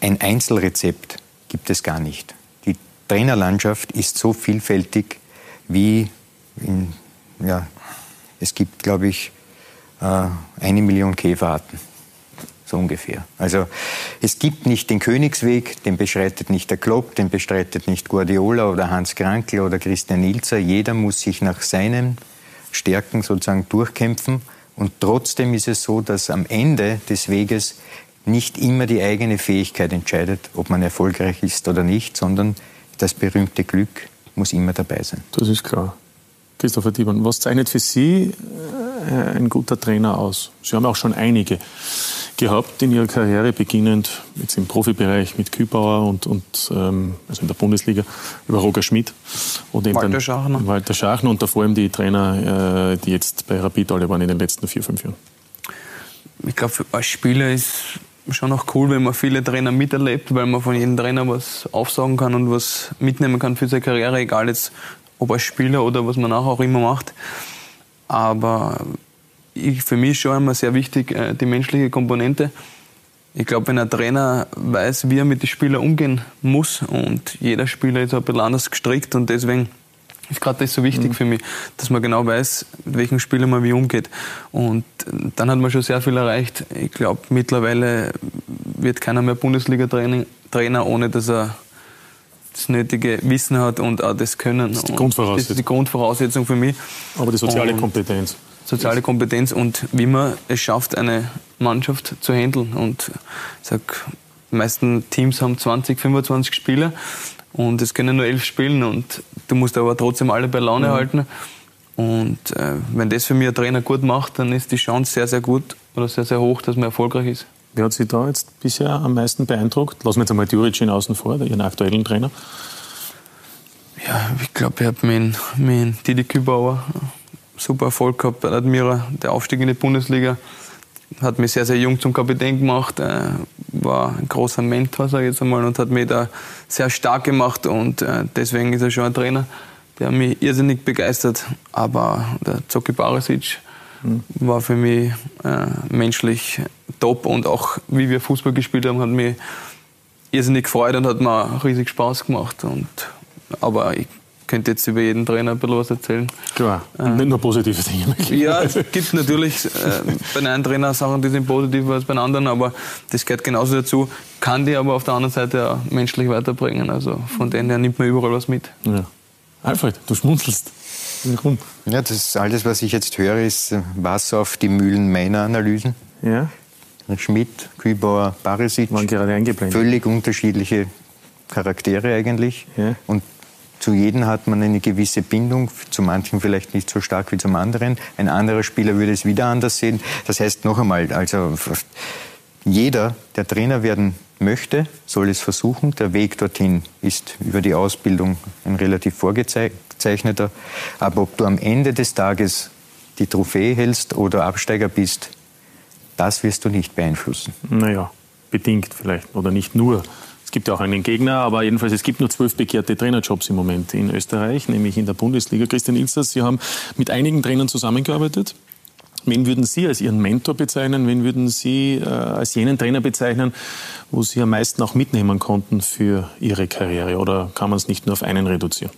ein Einzelrezept gibt es gar nicht. Die Trainerlandschaft ist so vielfältig wie in es gibt, glaube ich, äh, eine Million Käferarten. So ungefähr. Also es gibt nicht den Königsweg, den beschreitet nicht der Klopp, den bestreitet nicht Guardiola oder Hans Krankel oder Christian Nilzer. Jeder muss sich nach seinen Stärken sozusagen durchkämpfen. Und trotzdem ist es so, dass am Ende des Weges nicht immer die eigene Fähigkeit entscheidet, ob man erfolgreich ist oder nicht, sondern das berühmte Glück muss immer dabei sein. Das ist klar. Christopher Diemann, was zeichnet für Sie äh, ein guter Trainer aus? Sie haben auch schon einige gehabt in Ihrer Karriere, beginnend jetzt im Profibereich mit Kübauer und, und ähm, also in der Bundesliga über Roger Schmidt und eben Walter Schachner. Walter Schachner und davor eben die Trainer, äh, die jetzt bei Rapid alle waren in den letzten vier, fünf Jahren. Ich glaube, als Spieler ist schon auch cool, wenn man viele Trainer miterlebt, weil man von jedem Trainer was aufsagen kann und was mitnehmen kann für seine Karriere, egal jetzt ob als Spieler oder was man nachher auch immer macht. Aber ich, für mich ist schon immer sehr wichtig äh, die menschliche Komponente. Ich glaube, wenn ein Trainer weiß, wie er mit den Spielern umgehen muss und jeder Spieler ist ein bisschen anders gestrickt und deswegen ist gerade das so wichtig mhm. für mich, dass man genau weiß, mit welchem Spieler man wie umgeht. Und dann hat man schon sehr viel erreicht. Ich glaube, mittlerweile wird keiner mehr Bundesliga-Trainer, ohne dass er das nötige Wissen hat und auch das Können. Das ist die Grundvoraussetzung. Das ist die Grundvoraussetzung für mich. Aber die soziale und Kompetenz soziale Kompetenz und wie man es schafft, eine Mannschaft zu handeln. Und ich sag, die meisten Teams haben 20, 25 Spieler und es können nur elf spielen und du musst aber trotzdem alle bei Laune mhm. halten. Und äh, wenn das für mich ein Trainer gut macht, dann ist die Chance sehr, sehr gut oder sehr, sehr hoch, dass man erfolgreich ist. Wer hat Sie da jetzt bisher am meisten beeindruckt? Lassen wir jetzt einmal Djuricin außen vor, Ihren aktuellen Trainer. Ja, ich glaube, ich habe mit, mit Didi Kübauer super Erfolg gehabt bei Admira. Der Aufstieg in die Bundesliga hat mich sehr, sehr jung zum Kapitän gemacht, war ein großer Mentor, sage ich jetzt einmal, und hat mich da sehr stark gemacht und äh, deswegen ist er schon ein Trainer, der mich irrsinnig begeistert. Aber der Zoki Barisic. War für mich äh, menschlich top und auch wie wir Fußball gespielt haben, hat mich irrsinnig gefreut und hat mir riesig Spaß gemacht. Und, aber ich könnte jetzt über jeden Trainer ein bisschen was erzählen. Klar, äh, nicht nur positive Dinge. Ja, es gibt natürlich äh, bei einem Trainer Sachen, die sind positiver als bei anderen, aber das gehört genauso dazu. Kann die aber auf der anderen Seite auch menschlich weiterbringen. Also von denen her nimmt man überall was mit. Ja. Alfred, du schmunzelst. Warum? Ja, das ist alles, was ich jetzt höre, ist Wasser auf die Mühlen meiner Analysen. Ja. Schmidt, Kübauer, Barisic. Waren gerade eingeblendet. Völlig unterschiedliche Charaktere eigentlich. Ja. Und zu jedem hat man eine gewisse Bindung, zu manchen vielleicht nicht so stark wie zum anderen. Ein anderer Spieler würde es wieder anders sehen. Das heißt noch einmal, also jeder, der Trainer werden möchte, soll es versuchen. Der Weg dorthin ist über die Ausbildung ein relativ vorgezeichneter. Aber ob du am Ende des Tages die Trophäe hältst oder Absteiger bist, das wirst du nicht beeinflussen. Naja, bedingt vielleicht oder nicht nur gibt ja auch einen Gegner, aber jedenfalls es gibt nur zwölf begehrte Trainerjobs im Moment in Österreich, nämlich in der Bundesliga. Christian Ilzers, Sie haben mit einigen Trainern zusammengearbeitet. Wen würden Sie als Ihren Mentor bezeichnen? Wen würden Sie äh, als jenen Trainer bezeichnen, wo Sie am meisten auch mitnehmen konnten für Ihre Karriere? Oder kann man es nicht nur auf einen reduzieren?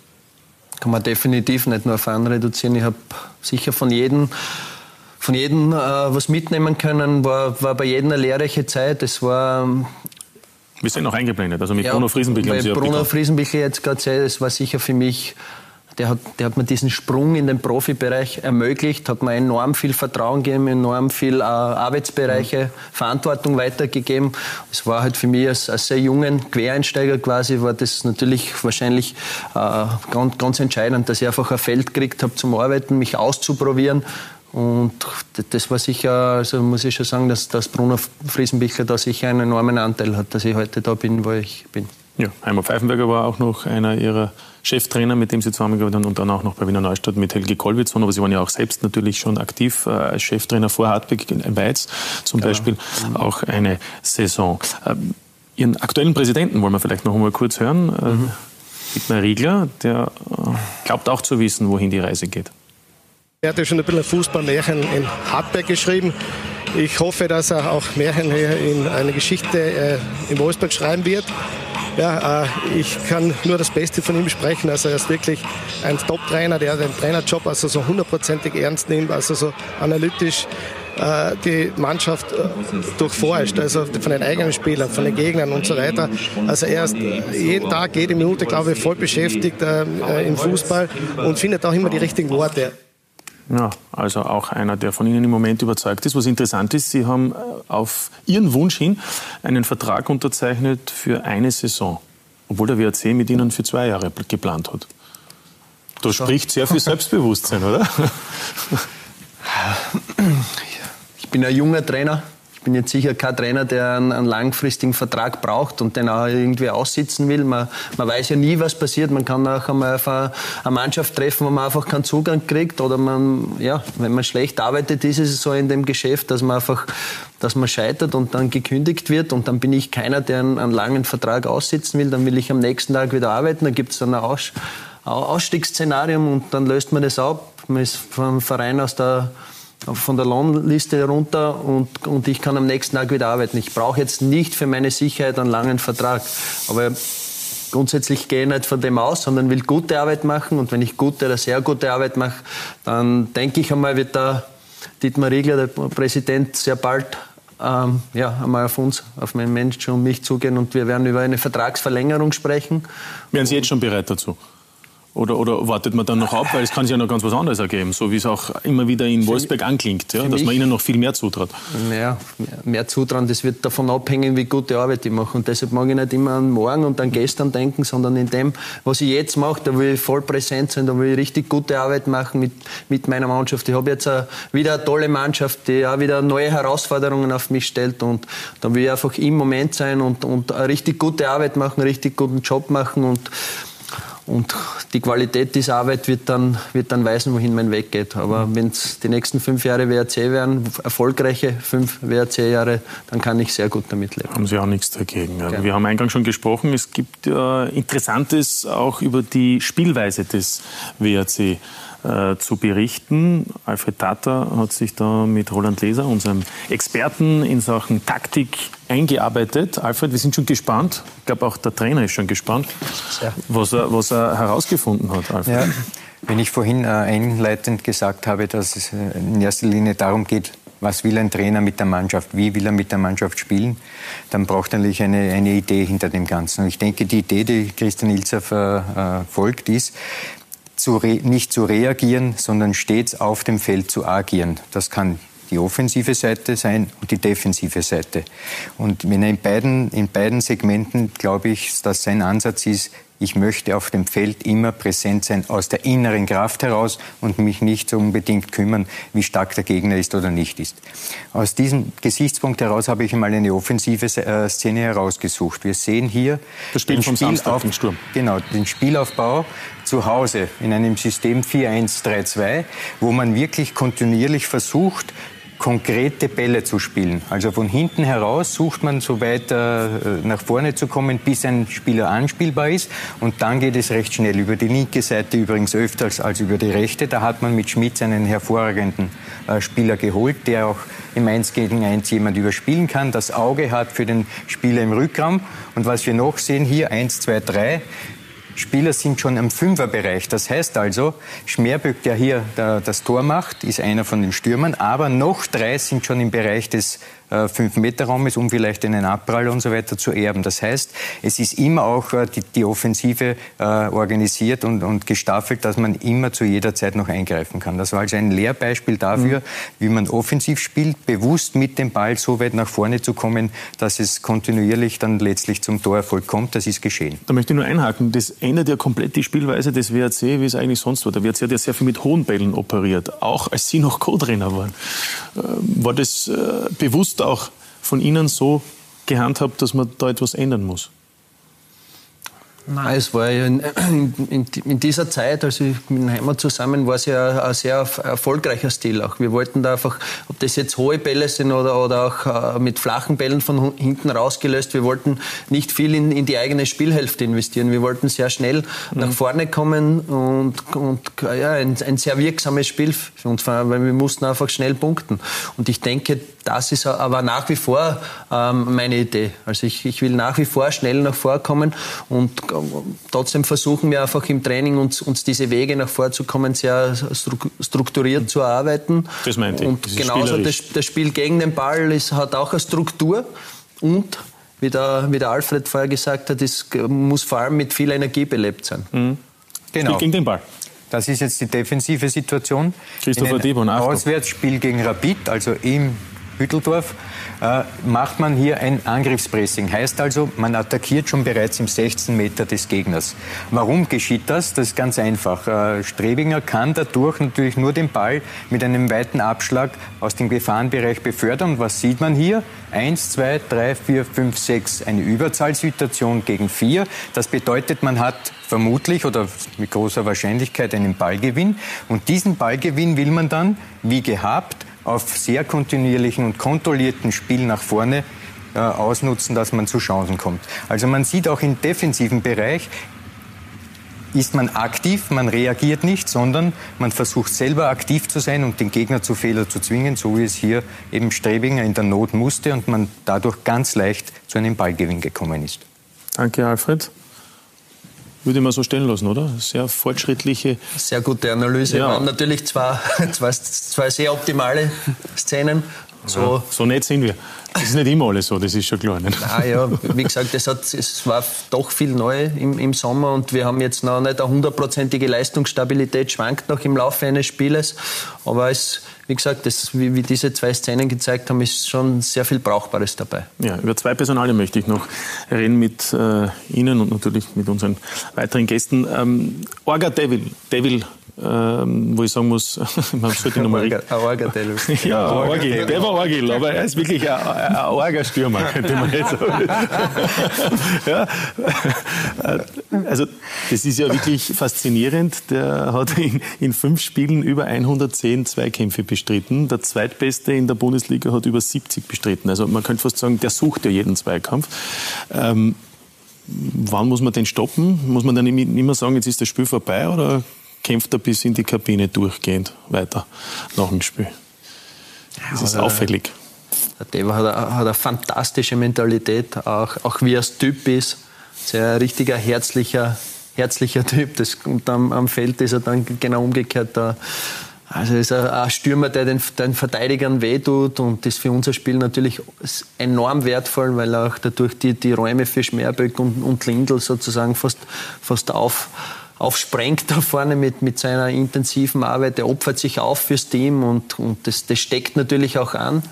Kann man definitiv nicht nur auf einen reduzieren. Ich habe sicher von jedem von jedem äh, was mitnehmen können, war, war bei jedem eine lehrreiche Zeit. Es war wir sind noch eingeblendet, also mit ja, Bruno Sie Bruno Friesenbichler jetzt gerade gesagt, das war sicher für mich, der hat, der hat mir diesen Sprung in den Profibereich ermöglicht, hat mir enorm viel Vertrauen gegeben, enorm viel äh, Arbeitsbereiche, mhm. Verantwortung weitergegeben. Es war halt für mich als, als sehr jungen Quereinsteiger quasi, war das natürlich wahrscheinlich äh, ganz, ganz entscheidend, dass ich einfach ein Feld gekriegt habe zum Arbeiten, mich auszuprobieren und das war sicher, also muss ich schon sagen, dass, dass Bruno Friesenbichler da sicher einen enormen Anteil hat, dass ich heute da bin, wo ich bin. Ja, Heimer Pfeifenberger war auch noch einer ihrer Cheftrainer, mit dem sie zusammengearbeitet haben und dann auch noch bei Wiener Neustadt mit Helge Kolwitzson. Aber sie waren ja auch selbst natürlich schon aktiv äh, als Cheftrainer vor Hartwig in Weiz zum genau. Beispiel auch eine Saison. Ähm, ihren aktuellen Präsidenten wollen wir vielleicht noch einmal kurz hören. Äh, mhm. Dietmar Riegler, der äh, glaubt auch zu wissen, wohin die Reise geht. Er hat ja schon ein bisschen Fußballmärchen in Hartberg geschrieben. Ich hoffe, dass er auch hier in eine Geschichte äh, in Wolfsburg schreiben wird. ja, äh, ich kann nur das Beste von ihm sprechen. Also er ist wirklich ein Top-Trainer, der den Trainerjob also so hundertprozentig ernst nimmt, also so analytisch äh, die Mannschaft äh, durchforscht, also von den eigenen Spielern, von den Gegnern und so weiter. Also er ist jeden Tag, jede Minute, glaube ich, voll beschäftigt äh, im Fußball und findet auch immer die richtigen Worte. Ja, also auch einer, der von Ihnen im Moment überzeugt ist. Was interessant ist, Sie haben auf Ihren Wunsch hin einen Vertrag unterzeichnet für eine Saison, obwohl der WRC mit Ihnen für zwei Jahre geplant hat. Das spricht sehr viel Selbstbewusstsein, oder? Ich bin ein junger Trainer. Bin jetzt sicher kein Trainer, der einen, einen langfristigen Vertrag braucht und den auch irgendwie aussitzen will. Man, man, weiß ja nie, was passiert. Man kann auch einmal auf eine, eine Mannschaft treffen, wo man einfach keinen Zugang kriegt. Oder man, ja, wenn man schlecht arbeitet, ist es so in dem Geschäft, dass man einfach dass man scheitert und dann gekündigt wird und dann bin ich keiner, der einen, einen langen Vertrag aussitzen will. Dann will ich am nächsten Tag wieder arbeiten. Dann gibt es dann ein Aus, Ausstiegsszenarium und dann löst man das ab. Man ist vom Verein aus der von der Lohnliste runter und, und ich kann am nächsten Tag wieder arbeiten. Ich brauche jetzt nicht für meine Sicherheit einen langen Vertrag. Aber grundsätzlich gehe ich nicht von dem aus, sondern will gute Arbeit machen. Und wenn ich gute oder sehr gute Arbeit mache, dann denke ich einmal, wird der Dietmar Riegler, der Präsident, sehr bald ähm, ja, einmal auf uns, auf meinen Menschen und mich zugehen und wir werden über eine Vertragsverlängerung sprechen. Wären Sie jetzt schon bereit dazu? Oder, oder wartet man dann noch ab? Weil es kann sich ja noch ganz was anderes ergeben, so wie es auch immer wieder in Wolfsburg anklingt, ja, dass man ihnen noch viel mehr zutraut. Ja, mehr zutrauen, das wird davon abhängen, wie gute Arbeit ich mache. Und deshalb mag ich nicht immer an morgen und an gestern denken, sondern in dem, was ich jetzt mache, da will ich voll präsent sein, da will ich richtig gute Arbeit machen mit, mit meiner Mannschaft. Ich habe jetzt wieder eine tolle Mannschaft, die auch wieder neue Herausforderungen auf mich stellt. Und da will ich einfach im Moment sein und, und eine richtig gute Arbeit machen, einen richtig guten Job machen und und die Qualität dieser Arbeit wird dann, wird dann weisen, wohin mein Weg geht. Aber wenn es die nächsten fünf Jahre WRC wären, erfolgreiche fünf WRC-Jahre, dann kann ich sehr gut damit leben. Haben Sie auch nichts dagegen. Ja. Wir haben eingangs schon gesprochen, es gibt äh, Interessantes auch über die Spielweise des WRC äh, zu berichten. Alfred Tata hat sich da mit Roland Leser, unserem Experten in Sachen Taktik, eingearbeitet. Alfred, wir sind schon gespannt. Ich glaube, auch der Trainer ist schon gespannt, was er, was er herausgefunden hat. Alfred. Ja. Wenn ich vorhin äh, einleitend gesagt habe, dass es äh, in erster Linie darum geht, was will ein Trainer mit der Mannschaft, wie will er mit der Mannschaft spielen, dann braucht er natürlich eine, eine Idee hinter dem Ganzen. Und ich denke, die Idee, die Christian Ilzer verfolgt, ist, zu nicht zu reagieren, sondern stets auf dem Feld zu agieren. Das kann die offensive Seite sein und die defensive Seite. Und wenn er in beiden, in beiden Segmenten, glaube ich, dass sein Ansatz ist, ich möchte auf dem Feld immer präsent sein aus der inneren Kraft heraus und mich nicht so unbedingt kümmern, wie stark der Gegner ist oder nicht ist. Aus diesem Gesichtspunkt heraus habe ich einmal eine offensive äh, Szene herausgesucht. Wir sehen hier das Spiel vom Spielauf Samstag, Sturm. Genau, den Spielaufbau zu Hause in einem System 4-1-3-2, wo man wirklich kontinuierlich versucht, konkrete Bälle zu spielen. Also von hinten heraus sucht man so weit äh, nach vorne zu kommen, bis ein Spieler anspielbar ist. Und dann geht es recht schnell. Über die linke Seite übrigens öfters als über die rechte. Da hat man mit Schmitz einen hervorragenden äh, Spieler geholt, der auch im 1 gegen 1 jemand überspielen kann, das Auge hat für den Spieler im Rückraum. Und was wir noch sehen hier, 1, 2, 3, Spieler sind schon im Fünferbereich. Das heißt also, Schmerböck, der hier das Tor macht, ist einer von den Stürmern, aber noch drei sind schon im Bereich des äh, fünf Meter Raum ist, um vielleicht einen Abprall und so weiter zu erben. Das heißt, es ist immer auch äh, die, die Offensive äh, organisiert und, und gestaffelt, dass man immer zu jeder Zeit noch eingreifen kann. Das war also ein Lehrbeispiel dafür, mhm. wie man offensiv spielt, bewusst mit dem Ball so weit nach vorne zu kommen, dass es kontinuierlich dann letztlich zum Torerfolg kommt. Das ist geschehen. Da möchte ich nur einhaken. Das ändert ja komplett die Spielweise des WRC, wie es eigentlich sonst war. Der WRC hat ja sehr viel mit hohen Bällen operiert, auch als Sie noch Co-Trainer waren. Ähm, war das äh, bewusst bewusst auch von Ihnen so gehandhabt, dass man da etwas ändern muss? Nein, es war ja [CLEARS THROAT] in, in, in, dieser Zeit, als ich mit dem Heimer zusammen war, es ja ein sehr erfolgreicher Stil auch. Wir wollten da einfach, ob das jetzt hohe Bälle sind oder, oder auch äh, mit flachen Bällen von hinten rausgelöst, wir wollten nicht viel in, in die eigene Spielhälfte investieren. Wir wollten sehr schnell mhm. nach vorne kommen und, und ja, ein, ein, sehr wirksames Spiel für uns, weil wir mussten einfach schnell punkten. Und ich denke, das ist aber nach wie vor ähm, meine Idee. Also ich, ich will nach wie vor schnell nach vorkommen und trotzdem versuchen wir einfach im Training uns, uns diese Wege nach vorzukommen sehr strukturiert zu erarbeiten. Das meinte ich. Und genauso das, das, Spiel gegen den Ball ist, hat auch eine Struktur und wie der, wie der Alfred vorher gesagt hat, es muss vor allem mit viel Energie belebt sein. Mhm. Genau. Spiel gegen den Ball. Das ist jetzt die defensive Situation. Christopher Dibon, Auswärtsspiel gegen Rapid, also im Hütteldorf, äh, macht man hier ein Angriffspressing. Heißt also, man attackiert schon bereits im 16 Meter des Gegners. Warum geschieht das? Das ist ganz einfach. Äh, Strebinger kann dadurch natürlich nur den Ball mit einem weiten Abschlag aus dem Gefahrenbereich befördern. Und was sieht man hier? Eins, zwei, drei, vier, fünf, sechs. Eine Überzahlsituation gegen vier. Das bedeutet, man hat vermutlich oder mit großer Wahrscheinlichkeit einen Ballgewinn. Und diesen Ballgewinn will man dann, wie gehabt, auf sehr kontinuierlichen und kontrollierten Spiel nach vorne äh, ausnutzen, dass man zu Chancen kommt. Also man sieht auch im defensiven Bereich, ist man aktiv, man reagiert nicht, sondern man versucht selber aktiv zu sein und den Gegner zu Fehler zu zwingen, so wie es hier eben Strebinger in der Not musste und man dadurch ganz leicht zu einem Ballgewinn gekommen ist. Danke, Alfred würde man so stellen lassen, oder? Sehr fortschrittliche. Sehr gute Analyse. Ja. Natürlich zwei, [LAUGHS] zwei, zwei sehr optimale Szenen. So, ja, so nett sind wir. Das ist nicht immer alles so, das ist schon klar. Ne? Ah, ja, wie gesagt, es, hat, es war doch viel neu im, im Sommer und wir haben jetzt noch nicht eine hundertprozentige Leistungsstabilität, schwankt noch im Laufe eines Spieles. Aber es, wie gesagt, das, wie, wie, diese zwei Szenen gezeigt haben, ist schon sehr viel Brauchbares dabei. Ja, über zwei Personale möchte ich noch reden mit äh, Ihnen und natürlich mit unseren weiteren Gästen. Ähm, Orga Devil, Devil ähm, wo ich sagen muss, [LAUGHS] man sollte nochmal. Orga-Devil. [LAUGHS] ja, Orgel, der war Orgel, aber er ist wirklich ein, ein Orga-Stürmer, [LAUGHS] könnte man jetzt sagen. ja. Also, das ist ja wirklich faszinierend. Der hat in, in fünf Spielen über 110 Zweikämpfe bestritten. Der zweitbeste in der Bundesliga hat über 70 bestritten. Also man könnte fast sagen, der sucht ja jeden Zweikampf. Ähm, wann muss man den stoppen? Muss man dann immer sagen, jetzt ist das Spiel vorbei oder kämpft er bis in die Kabine durchgehend weiter nach dem Spiel? Das ist auffällig. Der Deva hat, eine, hat eine fantastische Mentalität, auch, auch wie er als Typ ist. Sehr richtiger, herzlicher, herzlicher Typ. Das, und am, am Feld ist er dann genau umgekehrt. Da, also ist er ein Stürmer, der den, den Verteidigern wehtut und das ist für unser Spiel natürlich enorm wertvoll, weil er auch dadurch die, die Räume für Schmerböck und, und Lindl sozusagen fast, fast auf, aufsprengt da vorne mit, mit seiner intensiven Arbeit. Er opfert sich auf fürs Team und, und das, das steckt natürlich auch an,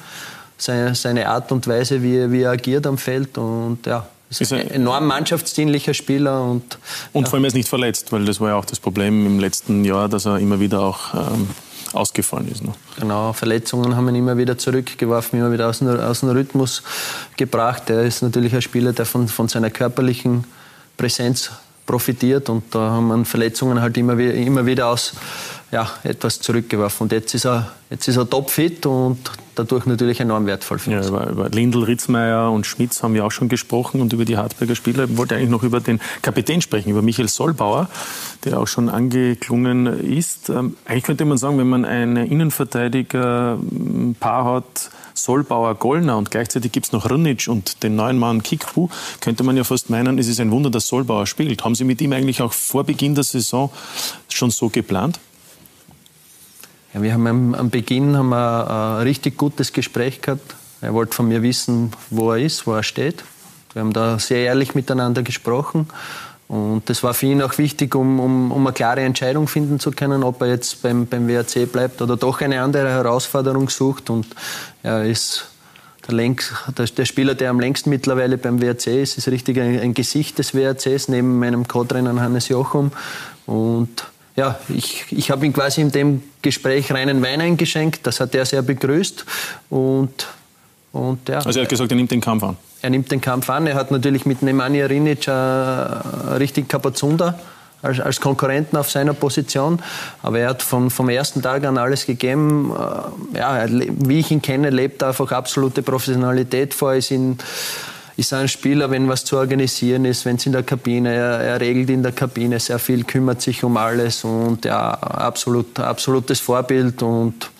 seine, seine Art und Weise, wie, wie er agiert am Feld. Und ja, ist ein enorm mannschaftsdienlicher Spieler. Und, und ja. vor allem er ist nicht verletzt, weil das war ja auch das Problem im letzten Jahr, dass er immer wieder auch ähm, ausgefallen ist. Ne? Genau, Verletzungen haben ihn immer wieder zurückgeworfen, immer wieder aus dem, aus dem Rhythmus gebracht. Er ist natürlich ein Spieler, der von, von seiner körperlichen Präsenz profitiert und da haben wir Verletzungen halt immer, immer wieder aus ja, etwas zurückgeworfen. Und jetzt ist er, jetzt ist er topfit und dadurch natürlich enorm wertvoll für uns. Ja, über, über Lindl, Ritzmeier und Schmitz haben wir auch schon gesprochen und über die Hartberger Spieler. Ich wollte eigentlich noch über den Kapitän sprechen, über Michael Solbauer, der auch schon angeklungen ist. Ähm, eigentlich könnte man sagen, wenn man ein Innenverteidiger-Paar hat, Solbauer, Gollner und gleichzeitig gibt es noch Rnic und den neuen Mann Kikpu, könnte man ja fast meinen, es ist ein Wunder, dass Solbauer spielt. Haben Sie mit ihm eigentlich auch vor Beginn der Saison schon so geplant? Ja, wir haben am, am Beginn haben wir ein richtig gutes Gespräch gehabt. Er wollte von mir wissen, wo er ist, wo er steht. Wir haben da sehr ehrlich miteinander gesprochen. Und das war für ihn auch wichtig, um, um, um eine klare Entscheidung finden zu können, ob er jetzt beim, beim WRC bleibt oder doch eine andere Herausforderung sucht. Und er ist der, längst, der, der, Spieler, der am längsten mittlerweile beim WRC ist, ist richtig ein, ein Gesicht des WRCs neben meinem Co-Trainer Hannes Jochum. Und ja, ich, ich habe ihm quasi in dem Gespräch reinen Wein eingeschenkt. Das hat er sehr begrüßt. Und Und, ja, also er hat gesagt, er nimmt den Kampf an. Er nimmt den Kampf an. Er hat natürlich mit Nemanja Rinic einen richtig Kapazunder als, als Konkurrenten auf seiner Position. Aber er hat vom, vom ersten Tag an alles gegeben. Äh, ja, wie ich ihn kenne, lebt er einfach absolute Professionalität vor. Ist in, ist ein Spieler, wenn was zu organisieren ist, wenn es in der Kabine, er, er, regelt in der Kabine sehr viel, kümmert sich um alles und ja, absolut, absolutes Vorbild und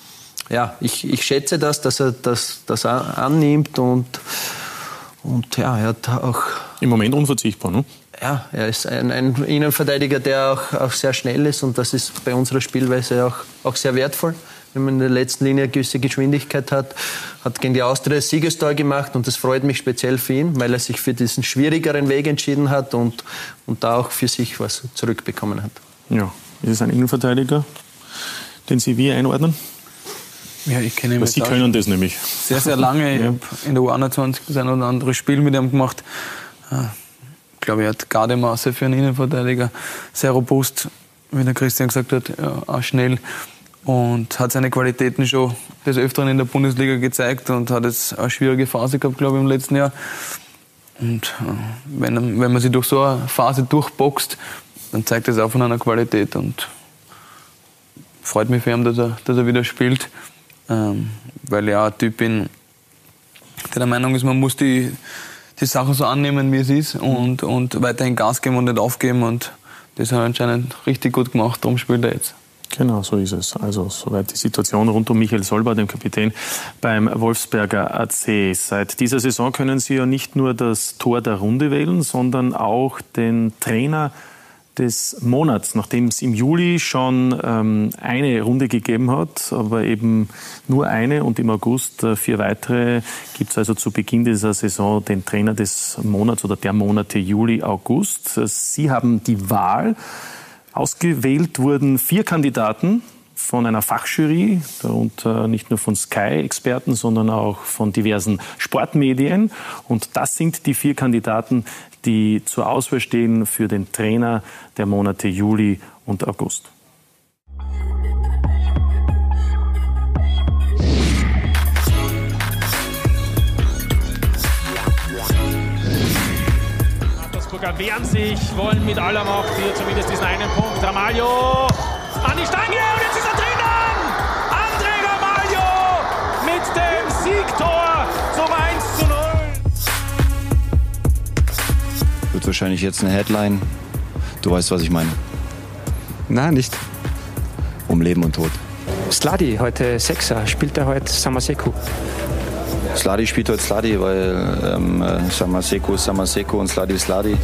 ja, ich, ich schätze das, dass er das, das annimmt und, und ja, er hat auch... Im Moment unverzichtbar, ne? Ja, er ist ein, ein Innenverteidiger, der auch, auch sehr schnell ist und das ist bei unserer Spielweise auch, auch sehr wertvoll. Wenn man in der letzten Linie eine gewisse Geschwindigkeit hat, hat gegen die Austria das Siegestor gemacht und das freut mich speziell für ihn, weil er sich für diesen schwierigeren Weg entschieden hat und, und da auch für sich was zurückbekommen hat. Ja, ist es ein Innenverteidiger, den Sie wie einordnen? Ja, ich kenne ihn Sie können das nämlich. Sehr, sehr lange. [LAUGHS] Ich ja. habe in der U21 das ein oder andere Spiel mit ihm gemacht. Ich glaube, er hat Gardemaße für einen Innenverteidiger. Sehr robust, wie der Christian gesagt hat, auch schnell. Und hat seine Qualitäten schon des Öfteren in der Bundesliga gezeigt und hat jetzt eine schwierige Phase gehabt, glaube ich, im letzten Jahr. Und äh, wenn, wenn man sich durch so eine Phase durchboxt, dann zeigt das auch von einer Qualität. Und freut mich für ihn, dass er, dass er wieder spielt ähm, weil ich auch ein Typ bin, der der Meinung ist, man muss die, die Sache so annehmen, wie es ist und, und weiterhin Gas geben und nicht aufgeben. Und das hat er anscheinend richtig gut gemacht, darum spielt er jetzt. Genau, so ist es. Also soweit die Situation rund um Michael Solber, dem Kapitän beim Wolfsberger AC. Seit dieser Saison können Sie ja nicht nur das Tor der Runde wählen, sondern auch den Trainer des Monats, nachdem es im Juli schon ähm, eine Runde gegeben hat, aber eben nur eine und im August äh, vier weitere, gibt es also zu Beginn dieser Saison den Trainer des Monats oder der Monate Juli, August. Sie haben die Wahl. Ausgewählt wurden vier Kandidaten von einer Fachjury, darunter nicht nur von Sky-Experten, sondern auch von diversen Sportmedien. Und das sind die vier Kandidaten, die zur Auswahl stehen für den Trainer der Monate Juli und August. Mattersburger wehren sich, wollen mit aller Macht hier zumindest diesen einen Punkt. Ramalho an die Stange Wird wahrscheinlich jetzt eine Headline. Du weißt, was ich meine. Nein, nicht. Um Leben und Tod. Sladi, heute Sechser. Spielt er heute Samaseku? Sladi spielt heute Sladi, weil ähm, äh, Samaseku ist Samaseku und Sladi ist Sladi.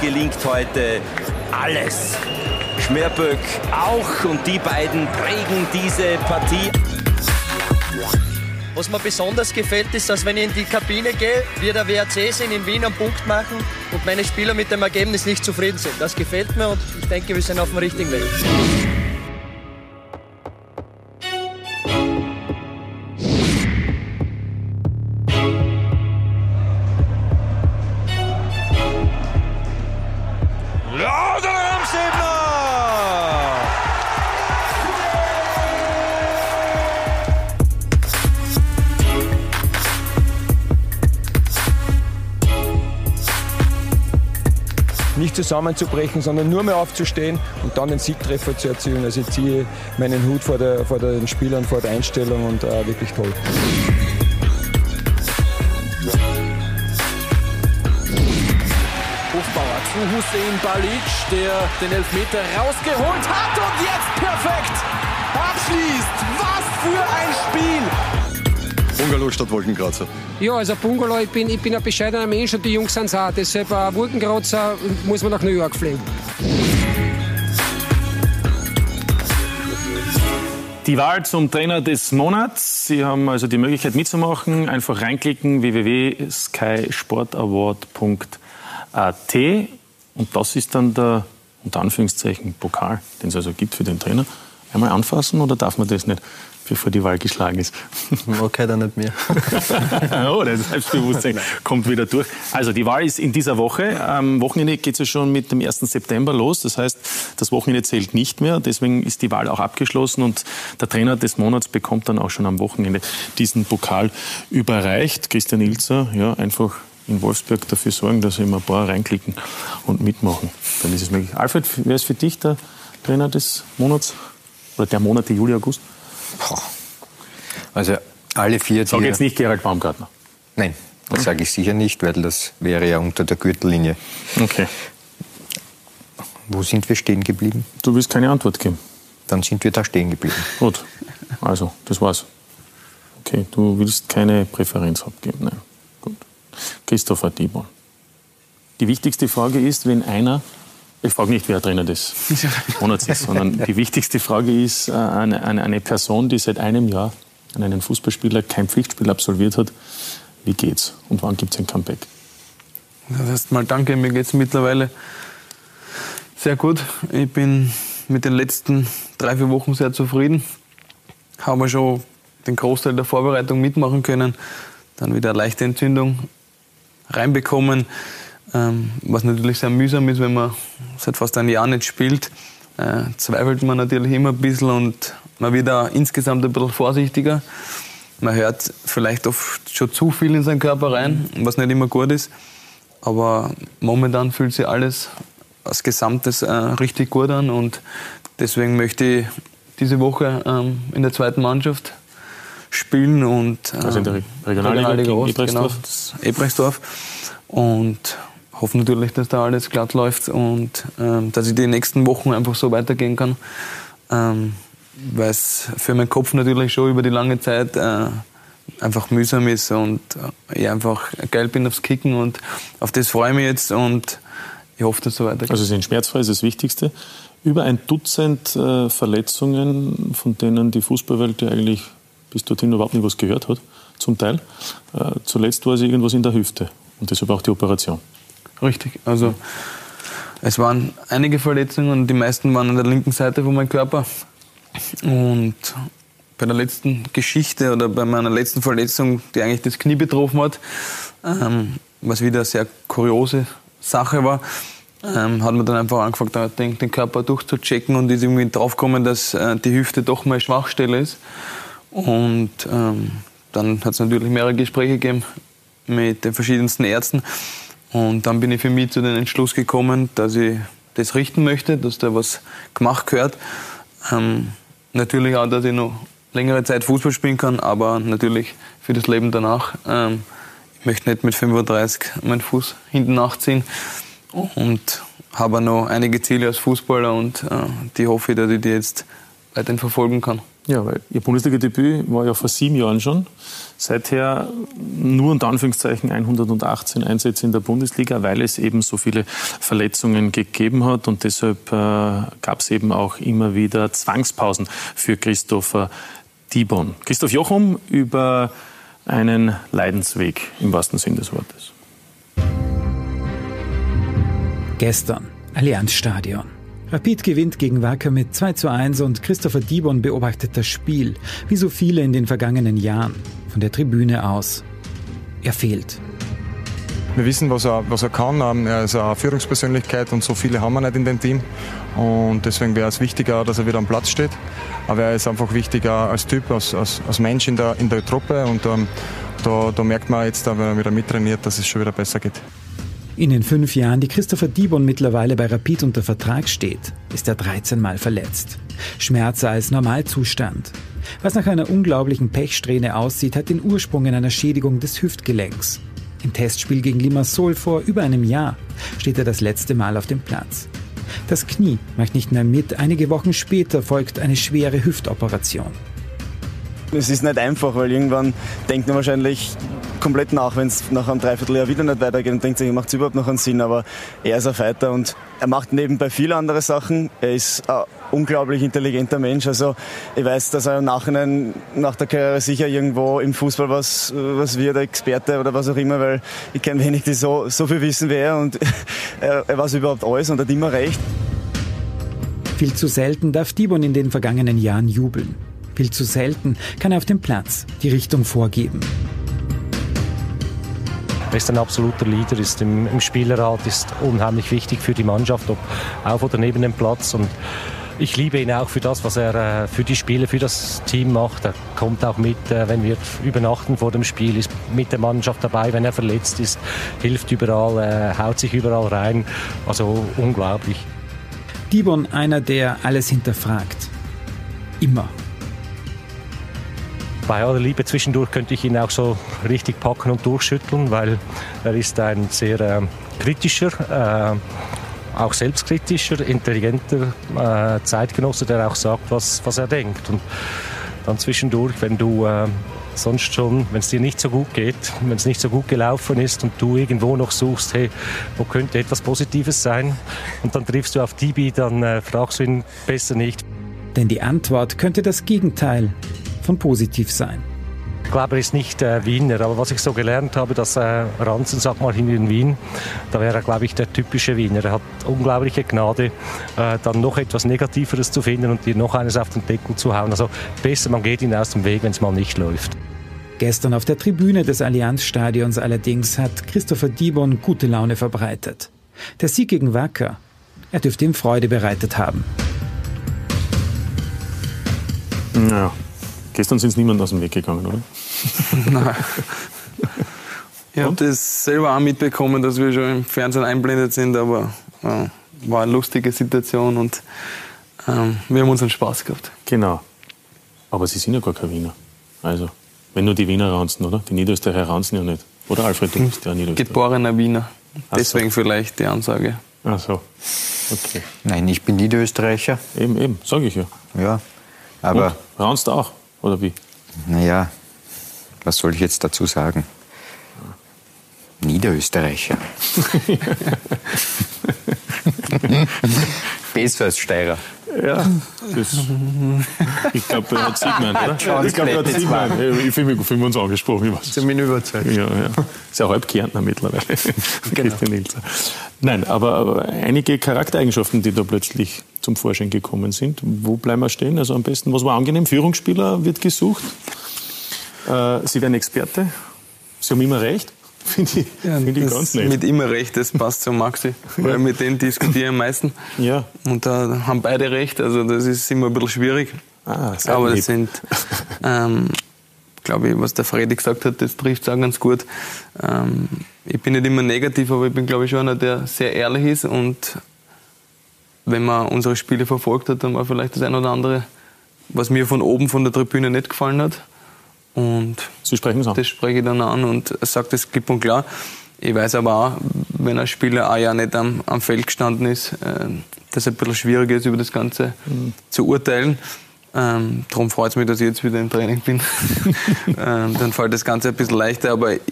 Gelingt heute alles. Schmerböck auch und die beiden prägen diese Partie. Was mir besonders gefällt, ist, dass wenn ich in die Kabine gehe, wir der WRC sind, in Wien einen Punkt machen und meine Spieler mit dem Ergebnis nicht zufrieden sind. Das gefällt mir und ich denke, wir sind auf dem richtigen Weg. Zusammenzubrechen, sondern nur mehr aufzustehen und dann den Siegtreffer zu erzielen. Also ich ziehe meinen Hut vor, der, vor den Spielern, vor der Einstellung und äh, wirklich toll. Hofbauer zu Hussein Balic, der den Elfmeter rausgeholt hat und jetzt perfekt abschließt. Was für ein Spiel! Bungalow statt Wolkenkratzer. Ja, also Bungalow, ich bin, ich bin ein bescheidener Mensch und die Jungs sind es auch. Deshalb ein Wolkenkratzer muss man nach New York fliegen. Die Wahl zum Trainer des Monats. Sie haben also die Möglichkeit mitzumachen. Einfach reinklicken www.skysportaward.at und das ist dann der unter Anführungszeichen Pokal, den es also gibt für den Trainer. Einmal anfassen oder darf man das nicht? bevor die Wahl geschlagen ist. [LAUGHS] Okay, dann nicht mehr. [LAUGHS] oh, das Selbstbewusstsein kommt wieder durch. Also die Wahl ist in dieser Woche. Am Wochenende geht es ja schon mit dem 1. September los. Das heißt, das Wochenende zählt nicht mehr. Deswegen ist die Wahl auch abgeschlossen und der Trainer des Monats bekommt dann auch schon am Wochenende diesen Pokal überreicht. Christian Ilzer, ja, einfach in Wolfsburg dafür sorgen, dass immer ein paar reinklicken und mitmachen. Dann ist es möglich. Alfred, wer ist für dich der Trainer des Monats? Oder der Monate Juli, August? Also alle vier. Sag jetzt nicht Gerald Baumgartner. Nein, das hm? sage ich sicher nicht, weil das wäre ja unter der Gürtellinie. Okay. Wo sind wir stehen geblieben? Du willst keine Antwort geben. Dann sind wir da stehen geblieben. Gut, also das war's. Okay, du willst keine Präferenz abgeben. Nein. Gut. Christopher Dibon. Die wichtigste Frage ist, wenn einer ich frage nicht, wer Trainer des Monats ist, [LAUGHS] sondern die wichtigste Frage ist äh, eine, eine, eine Person, die seit einem Jahr an einen Fußballspieler kein Pflichtspiel absolviert hat. Wie geht's und wann gibt es ein Comeback? Das heißt mal danke, mir geht es mittlerweile sehr gut. Ich bin mit den letzten drei, vier Wochen sehr zufrieden. Habe schon den Großteil der Vorbereitung mitmachen können. Dann wieder eine leichte Entzündung reinbekommen. Ähm, was natürlich sehr mühsam ist, wenn man seit fast einem Jahr nicht spielt, äh, zweifelt man natürlich immer ein bisschen und man wird auch insgesamt ein bisschen vorsichtiger. Man hört vielleicht oft schon zu viel in seinen Körper rein, was nicht immer gut ist. Aber momentan fühlt sich alles als Gesamtes äh, richtig gut an und deswegen möchte ich diese Woche ähm, in der zweiten Mannschaft spielen und ähm, also in der Regionalliga, Regionalliga Ost, genau, Ebrechtsdorf. Und hoffe natürlich, dass da alles glatt läuft und ähm, dass ich die nächsten Wochen einfach so weitergehen kann. Ähm, Weil es für meinen Kopf natürlich schon über die lange Zeit äh, einfach mühsam ist und äh, ich einfach geil bin aufs Kicken und auf das freue ich mich jetzt und ich hoffe, dass es so weitergeht. Also sind schmerzfrei ist das Wichtigste. Über ein Dutzend äh, Verletzungen, von denen die Fußballwelt ja eigentlich bis dorthin überhaupt nicht was gehört hat, zum Teil. Äh, zuletzt war es irgendwas in der Hüfte und deshalb auch die Operation. Richtig. Also es waren einige Verletzungen und die meisten waren an der linken Seite von meinem Körper. Und bei der letzten Geschichte oder bei meiner letzten Verletzung, die eigentlich das Knie betroffen hat, ähm, was wieder eine sehr kuriose Sache war, ähm, hat man dann einfach angefangen, den, den Körper durchzuchecken und ist irgendwie draufgekommen, dass äh, die Hüfte doch mal Schwachstelle ist. Und ähm, dann hat es natürlich mehrere Gespräche gegeben mit den verschiedensten Ärzten. Und dann bin ich für mich zu dem Entschluss gekommen, dass ich das richten möchte, dass da was gemacht gehört. Ähm, natürlich auch, dass ich noch längere Zeit Fußball spielen kann, aber natürlich für das Leben danach. Ähm, ich möchte nicht mit 35 meinen Fuß hinten nachziehen und habe noch einige Ziele als Fußballer und äh, die hoffe ich, dass ich die jetzt weiterhin verfolgen kann. Ja, weil Ihr Bundesliga-Debüt war ja vor sieben Jahren schon. Seither nur unter Anführungszeichen 118 Einsätze in der Bundesliga, weil es eben so viele Verletzungen gegeben hat. Und deshalb äh, gab es eben auch immer wieder Zwangspausen für Christopher Dibon. Christoph Jochum über einen Leidensweg im wahrsten Sinn des Wortes. Gestern Allianzstadion. Rapid gewinnt gegen Wacker mit 2 zu 1 und Christopher Dibon beobachtet das Spiel, wie so viele in den vergangenen Jahren, von der Tribüne aus. Er fehlt. Wir wissen, was er, was er kann. Ähm, er ist eine Führungspersönlichkeit und so viele haben wir nicht in dem Team. Und deswegen wäre es wichtiger, dass er wieder am Platz steht. Aber er ist einfach wichtiger als Typ, als, als, als Mensch in der, in der Truppe. Und ähm, da, da merkt man jetzt, wenn er wieder mittrainiert, dass es schon wieder besser geht. In den fünf Jahren, die Christopher Dibon mittlerweile bei Rapid unter Vertrag steht, ist er 13 Mal verletzt. Schmerzer als Normalzustand. Was nach einer unglaublichen Pechsträhne aussieht, hat den Ursprung in einer Schädigung des Hüftgelenks. Im Testspiel gegen Limassol vor über einem Jahr steht er das letzte Mal auf dem Platz. Das Knie macht nicht mehr mit, einige Wochen später folgt eine schwere Hüftoperation. Es ist nicht einfach, weil irgendwann denkt man wahrscheinlich komplett nach, wenn es nach einem Dreivierteljahr wieder nicht weitergeht und denkt sich, macht es überhaupt noch einen Sinn. Aber er ist ein Fighter und er macht nebenbei viele andere Sachen. Er ist ein unglaublich intelligenter Mensch. Also ich weiß, dass er im Nachhinein nach der Karriere sicher irgendwo im Fußball was, was wird, Experte oder was auch immer, weil ich kenne wenig, die so, so viel wissen wie er und [LAUGHS] er, er weiß überhaupt alles und hat immer recht. Viel zu selten darf Dibon in den vergangenen Jahren jubeln. Viel zu selten kann er auf dem Platz die Richtung vorgeben. Er ist ein absoluter Leader, ist im, im Spielerrat, ist unheimlich wichtig für die Mannschaft, ob auf oder neben dem Platz. Und ich liebe ihn auch für das, was er äh, für die Spiele, für das Team macht. Er kommt auch mit, äh, wenn wir übernachten vor dem Spiel, ist mit der Mannschaft dabei, wenn er verletzt ist, hilft überall, äh, haut sich überall rein. Also unglaublich. Dibon einer, der alles hinterfragt. Immer. Bei aller Liebe zwischendurch könnte ich ihn auch so richtig packen und durchschütteln, weil er ist ein sehr äh, kritischer, äh, auch selbstkritischer, intelligenter äh, Zeitgenosse, der auch sagt, was, was er denkt. Und dann zwischendurch, wenn du äh, sonst schon, wenn es dir nicht so gut geht, wenn es nicht so gut gelaufen ist und du irgendwo noch suchst, hey, wo könnte etwas Positives sein? Und dann triffst du auf Tibi, dann äh, fragst du ihn besser nicht. Denn die Antwort könnte das Gegenteil von positiv sein. Ich glaube, er ist nicht äh, Wiener, aber was ich so gelernt habe, dass äh, Ranzen, sag mal, in Wien, da wäre er, glaube ich, der typische Wiener. Er hat unglaubliche Gnade, äh, dann noch etwas Negativeres zu finden und dir noch eines auf den Deckel zu hauen. Also besser, man geht ihn aus dem Weg, wenn es mal nicht läuft. Gestern auf der Tribüne des Allianzstadions allerdings hat Christopher Dibon gute Laune verbreitet. Der Sieg gegen Wacker, er dürfte ihm Freude bereitet haben. Naja, gestern sind es niemand aus dem Weg gegangen, oder? [LAUGHS] Nein. [LAUGHS] Ich habe das selber auch mitbekommen, dass wir schon im Fernsehen einblendet sind, aber äh, war eine lustige Situation und ähm, wir haben unseren Spaß gehabt. Genau. Aber Sie sind ja gar kein Wiener. Also, wenn nur die Wiener ranzen, oder? Die Niederösterreicher ranzen ja nicht. Oder Alfred, du bist ja Niederösterreicher. Geborener Wiener. Deswegen so. vielleicht die Ansage. Ach so. Okay. Nein, ich bin Niederösterreicher. Eben, eben, sage ich ja. Ja, aber Und, ranzt auch, oder wie? naja, was soll ich jetzt dazu sagen? Niederösterreicher. [LAUGHS] [LAUGHS] Besser als Steirer. Ja, das, ich glaube, er hat sie gemeint, oder? Ich glaube, er hat sie Split, gemeint. Ich fühle mich, fühl mich uns angesprochen. Ich weiß. Ich bin überzeugt. Ja, ja. Ist ja halb Kärntner mittlerweile. [LAUGHS] Genau. Nein, aber, aber einige Charaktereigenschaften, die da plötzlich zum Vorschein gekommen sind. Wo bleiben wir stehen? Also am besten, was war angenehm? Führungsspieler wird gesucht. Äh, Sie werden Experte. Sie haben immer recht. Finde ich, find ich ganz nett. Mit immer recht, das passt zu Maxi. Weil mit denen diskutiere ich am meisten. Ja. Und da haben beide recht, also das ist immer ein bisschen schwierig. Ah, sehr Aber lieb. das sind, ähm, glaube ich, was der Freddy gesagt hat, das trifft es auch ganz gut. Ähm, ich bin nicht immer negativ, aber ich bin, glaube ich, schon einer, der sehr ehrlich ist. Und wenn man unsere Spiele verfolgt hat, dann war vielleicht das eine oder andere, was mir von oben von der Tribüne nicht gefallen hat. Und Sie sprechen an. das spreche ich dann an und sage das klipp und klar. Ich weiß aber auch, wenn ein Spieler ein Jahr nicht am, am Feld gestanden ist, äh, dass es ein bisschen schwierig ist, über das Ganze zu urteilen. Ähm, darum freut es mich, dass ich jetzt wieder im Training bin. [LAUGHS] ähm, dann fällt das Ganze ein bisschen leichter, aber ich,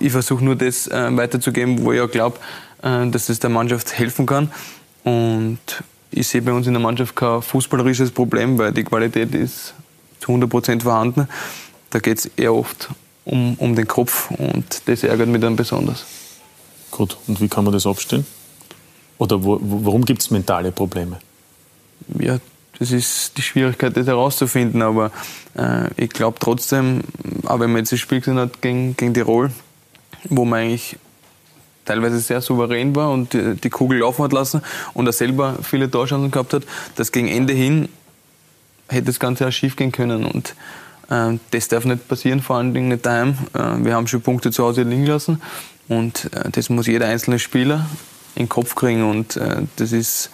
ich versuche nur das äh, weiterzugeben, wo ich auch glaube, äh, dass es der Mannschaft helfen kann. Und ich sehe bei uns in der Mannschaft kein fußballerisches Problem, weil die Qualität ist zu 100% vorhanden. Da geht es eher oft um, um den Kopf und das ärgert mich dann besonders. Gut, und wie kann man das abstellen? Oder wo, warum gibt es mentale Probleme? Ja, das ist die Schwierigkeit, das herauszufinden, aber äh, ich glaube trotzdem, auch wenn man jetzt das Spiel gesehen hat gegen, gegen Tirol, wo man eigentlich teilweise sehr souverän war und die, die Kugel laufen hat lassen und er selber viele Torchancen gehabt hat, dass gegen Ende hin hätte das Ganze auch schief gehen können und das darf nicht passieren, vor allen Dingen nicht daheim. Äh, wir haben schon Punkte zu Hause liegen lassen und äh, das muss jeder einzelne Spieler in den Kopf kriegen und äh, das ist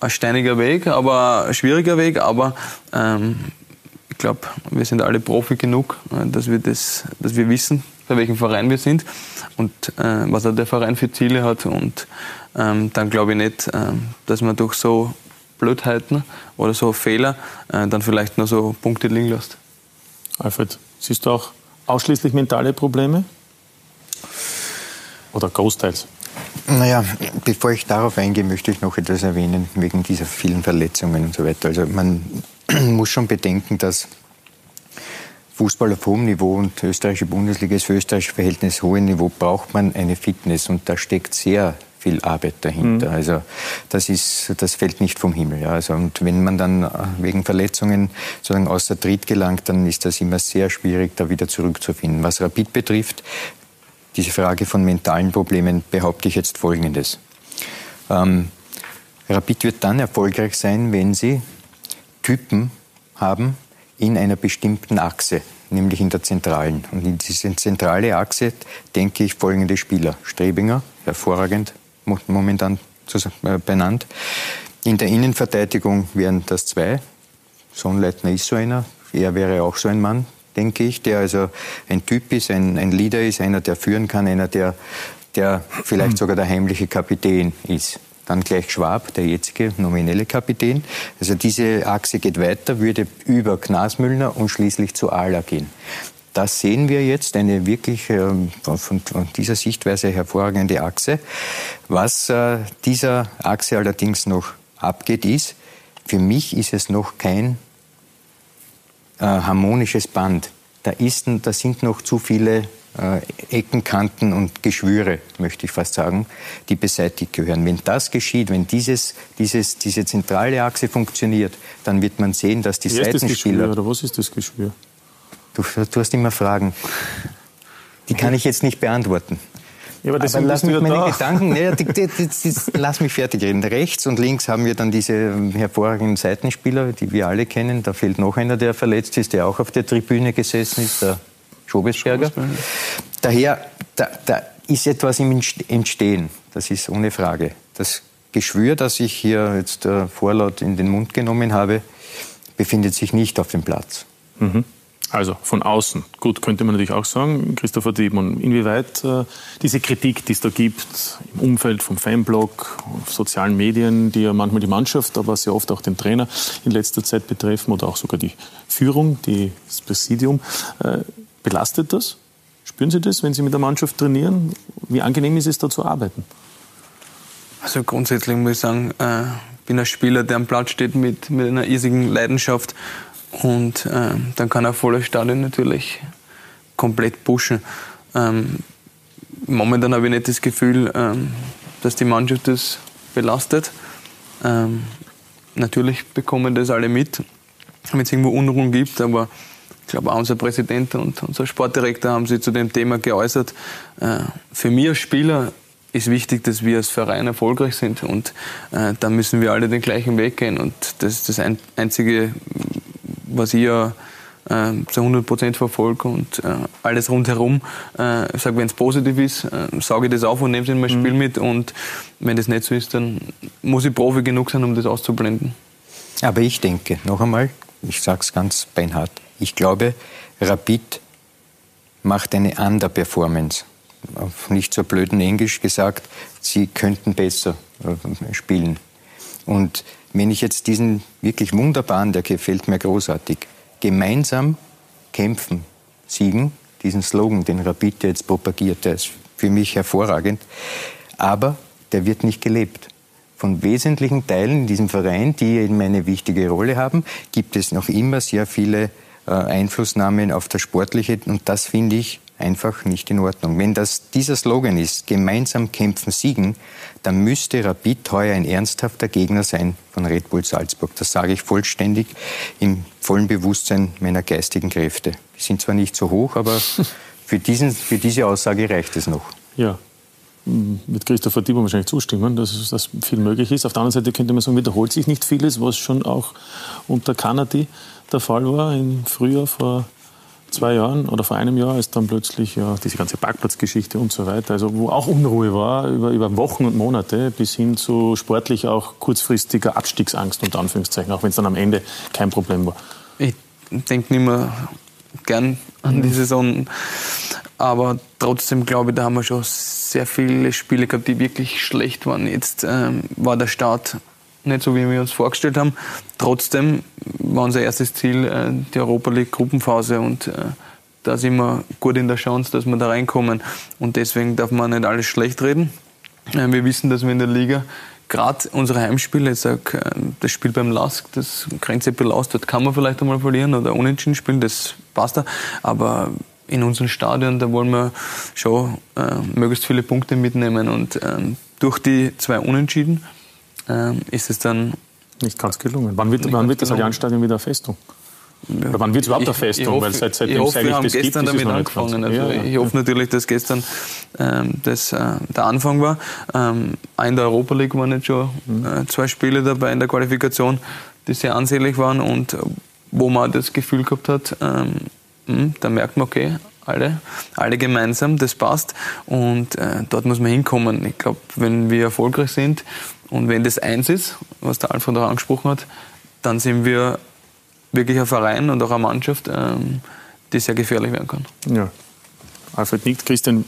ein steiniger Weg, aber ein schwieriger Weg, aber ähm, ich glaube, wir sind alle Profi genug, dass wir, das, dass wir wissen, bei welchem Verein wir sind und was der Verein für Ziele hat. Und ähm, dann glaube ich nicht, ähm, dass man durch so Blödheiten oder so Fehler äh, dann vielleicht noch so Punkte liegen lässt. Alfred, siehst du auch ausschließlich mentale Probleme? Oder großteils? Naja, bevor ich darauf eingehe, möchte ich noch etwas erwähnen, wegen dieser vielen Verletzungen und so weiter. Also man [CLEARS THROAT] muss schon bedenken, dass Fußball auf hohem Niveau und österreichische Bundesliga ist für österreichische Verhältnisse hohes Niveau, braucht man eine Fitness und da steckt sehr viel Arbeit dahinter. Mhm. Also das ist, das fällt nicht vom Himmel. Ja. Also, und wenn man dann äh, wegen Verletzungen sozusagen außer Tritt gelangt, dann ist das immer sehr schwierig, da wieder zurückzufinden. Was Rapid betrifft, diese Frage von mentalen Problemen, behaupte ich jetzt Folgendes. Ähm, Rapid wird dann erfolgreich sein, wenn sie Typen haben in einer bestimmten Achse, nämlich in der zentralen. Und in diese zentrale Achse denke ich folgende Spieler. Strebinger, hervorragend, momentan äh, benannt. In der Innenverteidigung wären das zwei. Sonnleitner ist so einer. Er wäre auch so ein Mann, denke ich, der also ein Typ ist, ein, ein Leader ist, einer, der führen kann, einer, der, der vielleicht sogar der heimliche Kapitän ist. Dann gleich Schwab, der jetzige nominelle Kapitän. Also diese Achse geht weiter, würde über Knasmüllner und schließlich zu Ala gehen. Das sehen wir jetzt, eine wirklich ähm, von, dieser Sichtweise hervorragende Achse. Was äh, dieser Achse allerdings noch abgeht, ist, für mich ist es noch kein äh, harmonisches Band. Da, ist, da sind noch zu viele äh, Ecken, Kanten und Geschwüre, möchte ich fast sagen, die beseitigt gehören. Wenn das geschieht, wenn dieses, dieses, diese zentrale Achse funktioniert, dann wird man sehen, dass die Wer Seitenspieler... Ist das Geschwür, oder was ist das Geschwür? Du, du hast immer Fragen. Die kann ich jetzt nicht beantworten. Ja, aber, aber lass mich meine da. Gedanken, nee, [LAUGHS] die, die, die, lass mich fertig reden. Rechts und links haben wir dann diese hervorragenden Seitenspieler, die wir alle kennen. Da fehlt noch einer, der verletzt ist, der auch auf der Tribüne gesessen ist, der Schobesberger. Daher, da, da ist etwas im Entstehen. Das ist ohne Frage. Das Geschwür, das ich hier jetzt äh, vorlaut in den Mund genommen habe, befindet sich nicht auf dem Platz. Mhm. Also von außen. Gut, könnte man natürlich auch sagen, Christopher Diebmann, inwieweit äh, diese Kritik, die es da gibt, im Umfeld vom Fanblog, auf sozialen Medien, die ja manchmal die Mannschaft, aber sehr oft auch den Trainer in letzter Zeit betreffen oder auch sogar die Führung, die, das Präsidium, äh, belastet das? Spüren Sie das, wenn Sie mit der Mannschaft trainieren? Wie angenehm ist es, da zu arbeiten? Also grundsätzlich muss ich sagen, äh, bin ein Spieler, der am Platz steht mit, mit einer irrsigen Leidenschaft und äh, dann kann er voller Stadion natürlich komplett pushen. Ähm, momentan habe ich nicht das Gefühl, ähm, dass die Mannschaft das belastet. Ähm, natürlich bekommen das alle mit, wenn es irgendwo Unruhen gibt, aber ich glaube auch unser Präsident und unser Sportdirektor haben sich zu dem Thema geäußert. Äh, für mich als Spieler ist wichtig, dass wir als Verein erfolgreich sind und äh, da müssen wir alle den gleichen Weg gehen und das ist das Einzige, was ich ja äh, zu 100 Prozent verfolge und äh, alles rundherum. Äh, ich sage, wenn es positiv ist, äh, sage ich das auf und nehme es in mein mhm. Spiel mit und wenn das nicht so ist, dann muss ich Profi genug sein, um das auszublenden. Aber ich denke, noch einmal, ich sage es ganz beinhart, ich glaube, Rapid macht eine Underperformance. Auf nicht so blöden Englisch gesagt, sie könnten besser äh, spielen. Und wenn ich jetzt diesen wirklich wunderbaren, der gefällt mir großartig, gemeinsam kämpfen, siegen, diesen Slogan, den Rapid jetzt propagiert, der ist für mich hervorragend, aber der wird nicht gelebt. Von wesentlichen Teilen in diesem Verein, die eben eine wichtige Rolle haben, gibt es noch immer sehr viele äh, Einflussnahmen auf das Sportliche und das finde ich einfach nicht in Ordnung. Wenn das dieser Slogan ist, gemeinsam kämpfen, siegen, dann müsste Rapid heuer ein ernsthafter Gegner sein von Red Bull Salzburg. Das sage ich vollständig im vollen Bewusstsein meiner geistigen Kräfte. Die sind zwar nicht so hoch, aber [LAUGHS] für, diesen, für diese Aussage reicht es noch. Ja, wird Christopher Dieber wahrscheinlich zustimmen, dass das viel möglich ist. Auf der anderen Seite könnte man sagen, wiederholt sich nicht vieles, was schon auch unter Kanadi der Fall war im Frühjahr vor zwei Jahren oder vor einem Jahr, als dann plötzlich ja, diese ganze Parkplatzgeschichte und so weiter, also wo auch Unruhe war über, über Wochen und Monate bis hin zu sportlich auch kurzfristiger Abstiegsangst unter Anführungszeichen, auch wenn es dann am Ende kein Problem war. Ich denke nicht mehr gern an die mhm. Saison, aber trotzdem glaube ich, da haben wir schon sehr viele Spiele gehabt, die wirklich schlecht waren. Jetzt ähm, war der Start nicht so, wie wir uns vorgestellt haben. Trotzdem war unser erstes Ziel äh, die Europa League Gruppenphase und äh, da sind wir gut in der Chance, dass wir da reinkommen. Und deswegen darf man nicht alles schlecht reden. Äh, wir wissen, dass wir in der Liga gerade unsere Heimspiele, ich sag, das Spiel beim Lask, das grenzt ein aus, dort kann man vielleicht einmal verlieren oder unentschieden spielen, das passt da. Aber in unserem Stadion, da wollen wir schon äh, möglichst viele Punkte mitnehmen. Und ähm, durch die zwei Unentschieden ähm, ist es dann nicht ganz gelungen. Wann wird, wann wird das Allianzstadion wieder Festung? Oder wann wird es überhaupt eine Festung? Ich hoffe, Weil seit, seitdem ich hoffe, wir haben das gestern gibt, damit angefangen. Also Ja, ja. Ich hoffe natürlich, dass gestern ähm, das äh, der Anfang war. Ähm, in der Europa League waren jetzt schon Mhm. äh, zwei Spiele dabei in der Qualifikation, die sehr ansehnlich waren und wo man das Gefühl gehabt hat, ähm, mh, da merkt man, okay, alle, alle gemeinsam, das passt und äh, dort muss man hinkommen. Ich glaube, wenn wir erfolgreich sind und wenn das eins ist, was der Alfred auch angesprochen hat, dann sind wir wirklich ein Verein und auch eine Mannschaft, ähm, die sehr gefährlich werden kann. Ja. Alfred nickt. Christian,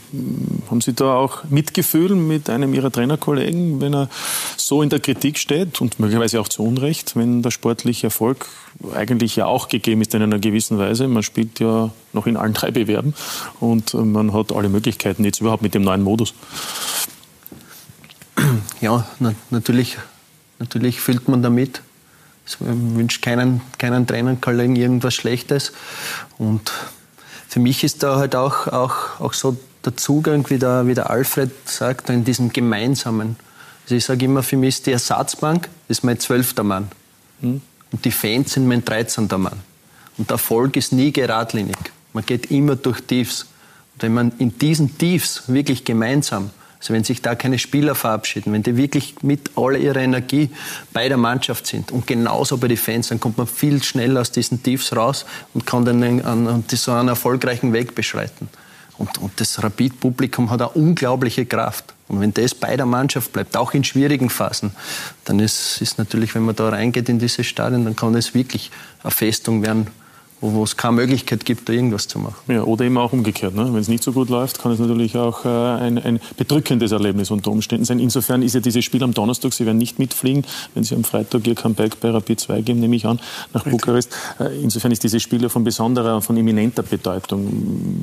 haben Sie da auch Mitgefühl mit einem Ihrer Trainerkollegen, wenn er so in der Kritik steht und möglicherweise auch zu Unrecht, wenn der sportliche Erfolg eigentlich ja auch gegeben ist in einer gewissen Weise? Man spielt ja noch in allen drei Bewerben und man hat alle Möglichkeiten jetzt überhaupt mit dem neuen Modus. Ja, na, natürlich, natürlich fühlt man damit. Ich wünsche keinen, keinen Trainerkollegen irgendwas Schlechtes. Und für mich ist da halt auch, auch, auch so der Zugang, wie der, wie der Alfred sagt, in diesem Gemeinsamen. Also ich sage immer, für mich ist die Ersatzbank ist mein zwölfter Mann. Und die Fans sind mein 13. Mann. Und der Erfolg ist nie geradlinig. Man geht immer durch Tiefs. Und wenn man in diesen Tiefs wirklich gemeinsam, also wenn sich da keine Spieler verabschieden, wenn die wirklich mit all ihrer Energie bei der Mannschaft sind und genauso bei den Fans, dann kommt man viel schneller aus diesen Tiefs raus und kann dann einen, einen, so einen erfolgreichen Weg beschreiten. Und, und das Rapid-Publikum hat eine unglaubliche Kraft. Und wenn das bei der Mannschaft bleibt, auch in schwierigen Phasen, dann ist, ist natürlich, wenn man da reingeht in diese Stadien, dann kann es wirklich eine Festung werden, wo, es keine Möglichkeit gibt, da irgendwas zu machen. Ja, oder eben auch umgekehrt. Ne? Wenn es nicht so gut läuft, kann es natürlich auch äh, ein, ein bedrückendes Erlebnis unter Umständen sein. Insofern ist ja dieses Spiel am Donnerstag, Sie werden nicht mitfliegen, wenn Sie am Freitag Ihr Comeback bei Rapid 2 geben, nehme ich an, nach Bukarest. Äh, insofern ist dieses Spiel ja von besonderer, von eminenter Bedeutung.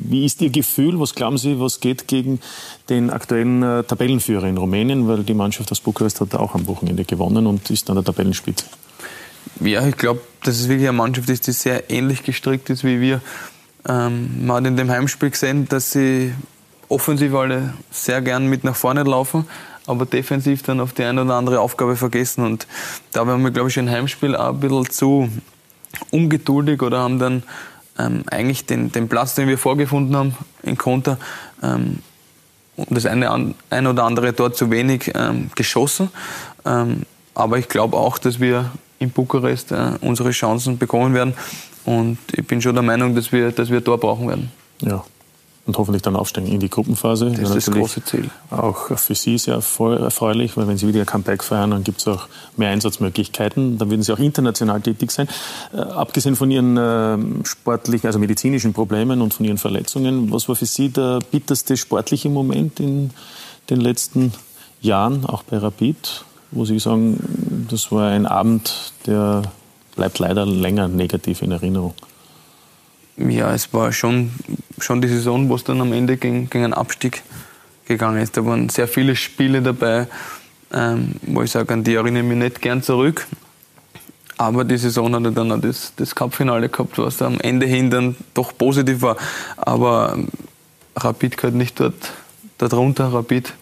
Wie ist Ihr Gefühl? Was glauben Sie, was geht gegen den aktuellen äh, Tabellenführer in Rumänien? Weil die Mannschaft aus Bukarest hat auch am Wochenende gewonnen und ist an der Tabellenspitze. Ja, ich glaube, dass es wirklich eine Mannschaft ist, die sehr ähnlich gestrickt ist wie wir. Ähm, man hat in dem Heimspiel gesehen, dass sie offensiv alle sehr gern mit nach vorne laufen, aber defensiv dann auf die eine oder andere Aufgabe vergessen. Und da waren wir, glaube ich, im Heimspiel auch ein bisschen zu ungeduldig oder haben dann ähm, eigentlich den, den Platz, den wir vorgefunden haben in Konter, ähm, das eine, ein oder andere dort zu wenig ähm, geschossen. Ähm, aber ich glaube auch, dass wir in Bukarest äh, unsere Chancen bekommen werden. Und ich bin schon der Meinung, dass wir, dass wir Tor brauchen werden. Ja. Und hoffentlich dann aufsteigen in die Gruppenphase. Das ist das große Ziel. Auch für Sie sehr erfreu- erfreulich, weil wenn Sie wieder Comeback feiern, dann gibt es auch mehr Einsatzmöglichkeiten. Dann würden Sie auch international tätig sein. Äh, abgesehen von Ihren ähm, sportlichen, also medizinischen Problemen und von Ihren Verletzungen, was war für Sie der bitterste sportliche Moment in den letzten Jahren, auch bei Rapid, wo Sie sagen, das war ein Abend, der bleibt leider länger negativ in Erinnerung? Ja, es war schon, schon die Saison, wo es dann am Ende gegen, gegen einen Abstieg gegangen ist. Da waren sehr viele Spiele dabei, ähm, wo ich sage, an die erinnere ich mich nicht gern zurück. Aber die Saison hatte dann auch das, das Cup-Finale gehabt, was am Ende hin dann doch positiv war. Aber ähm, Rapid gehört nicht dort, dort runter. Rapid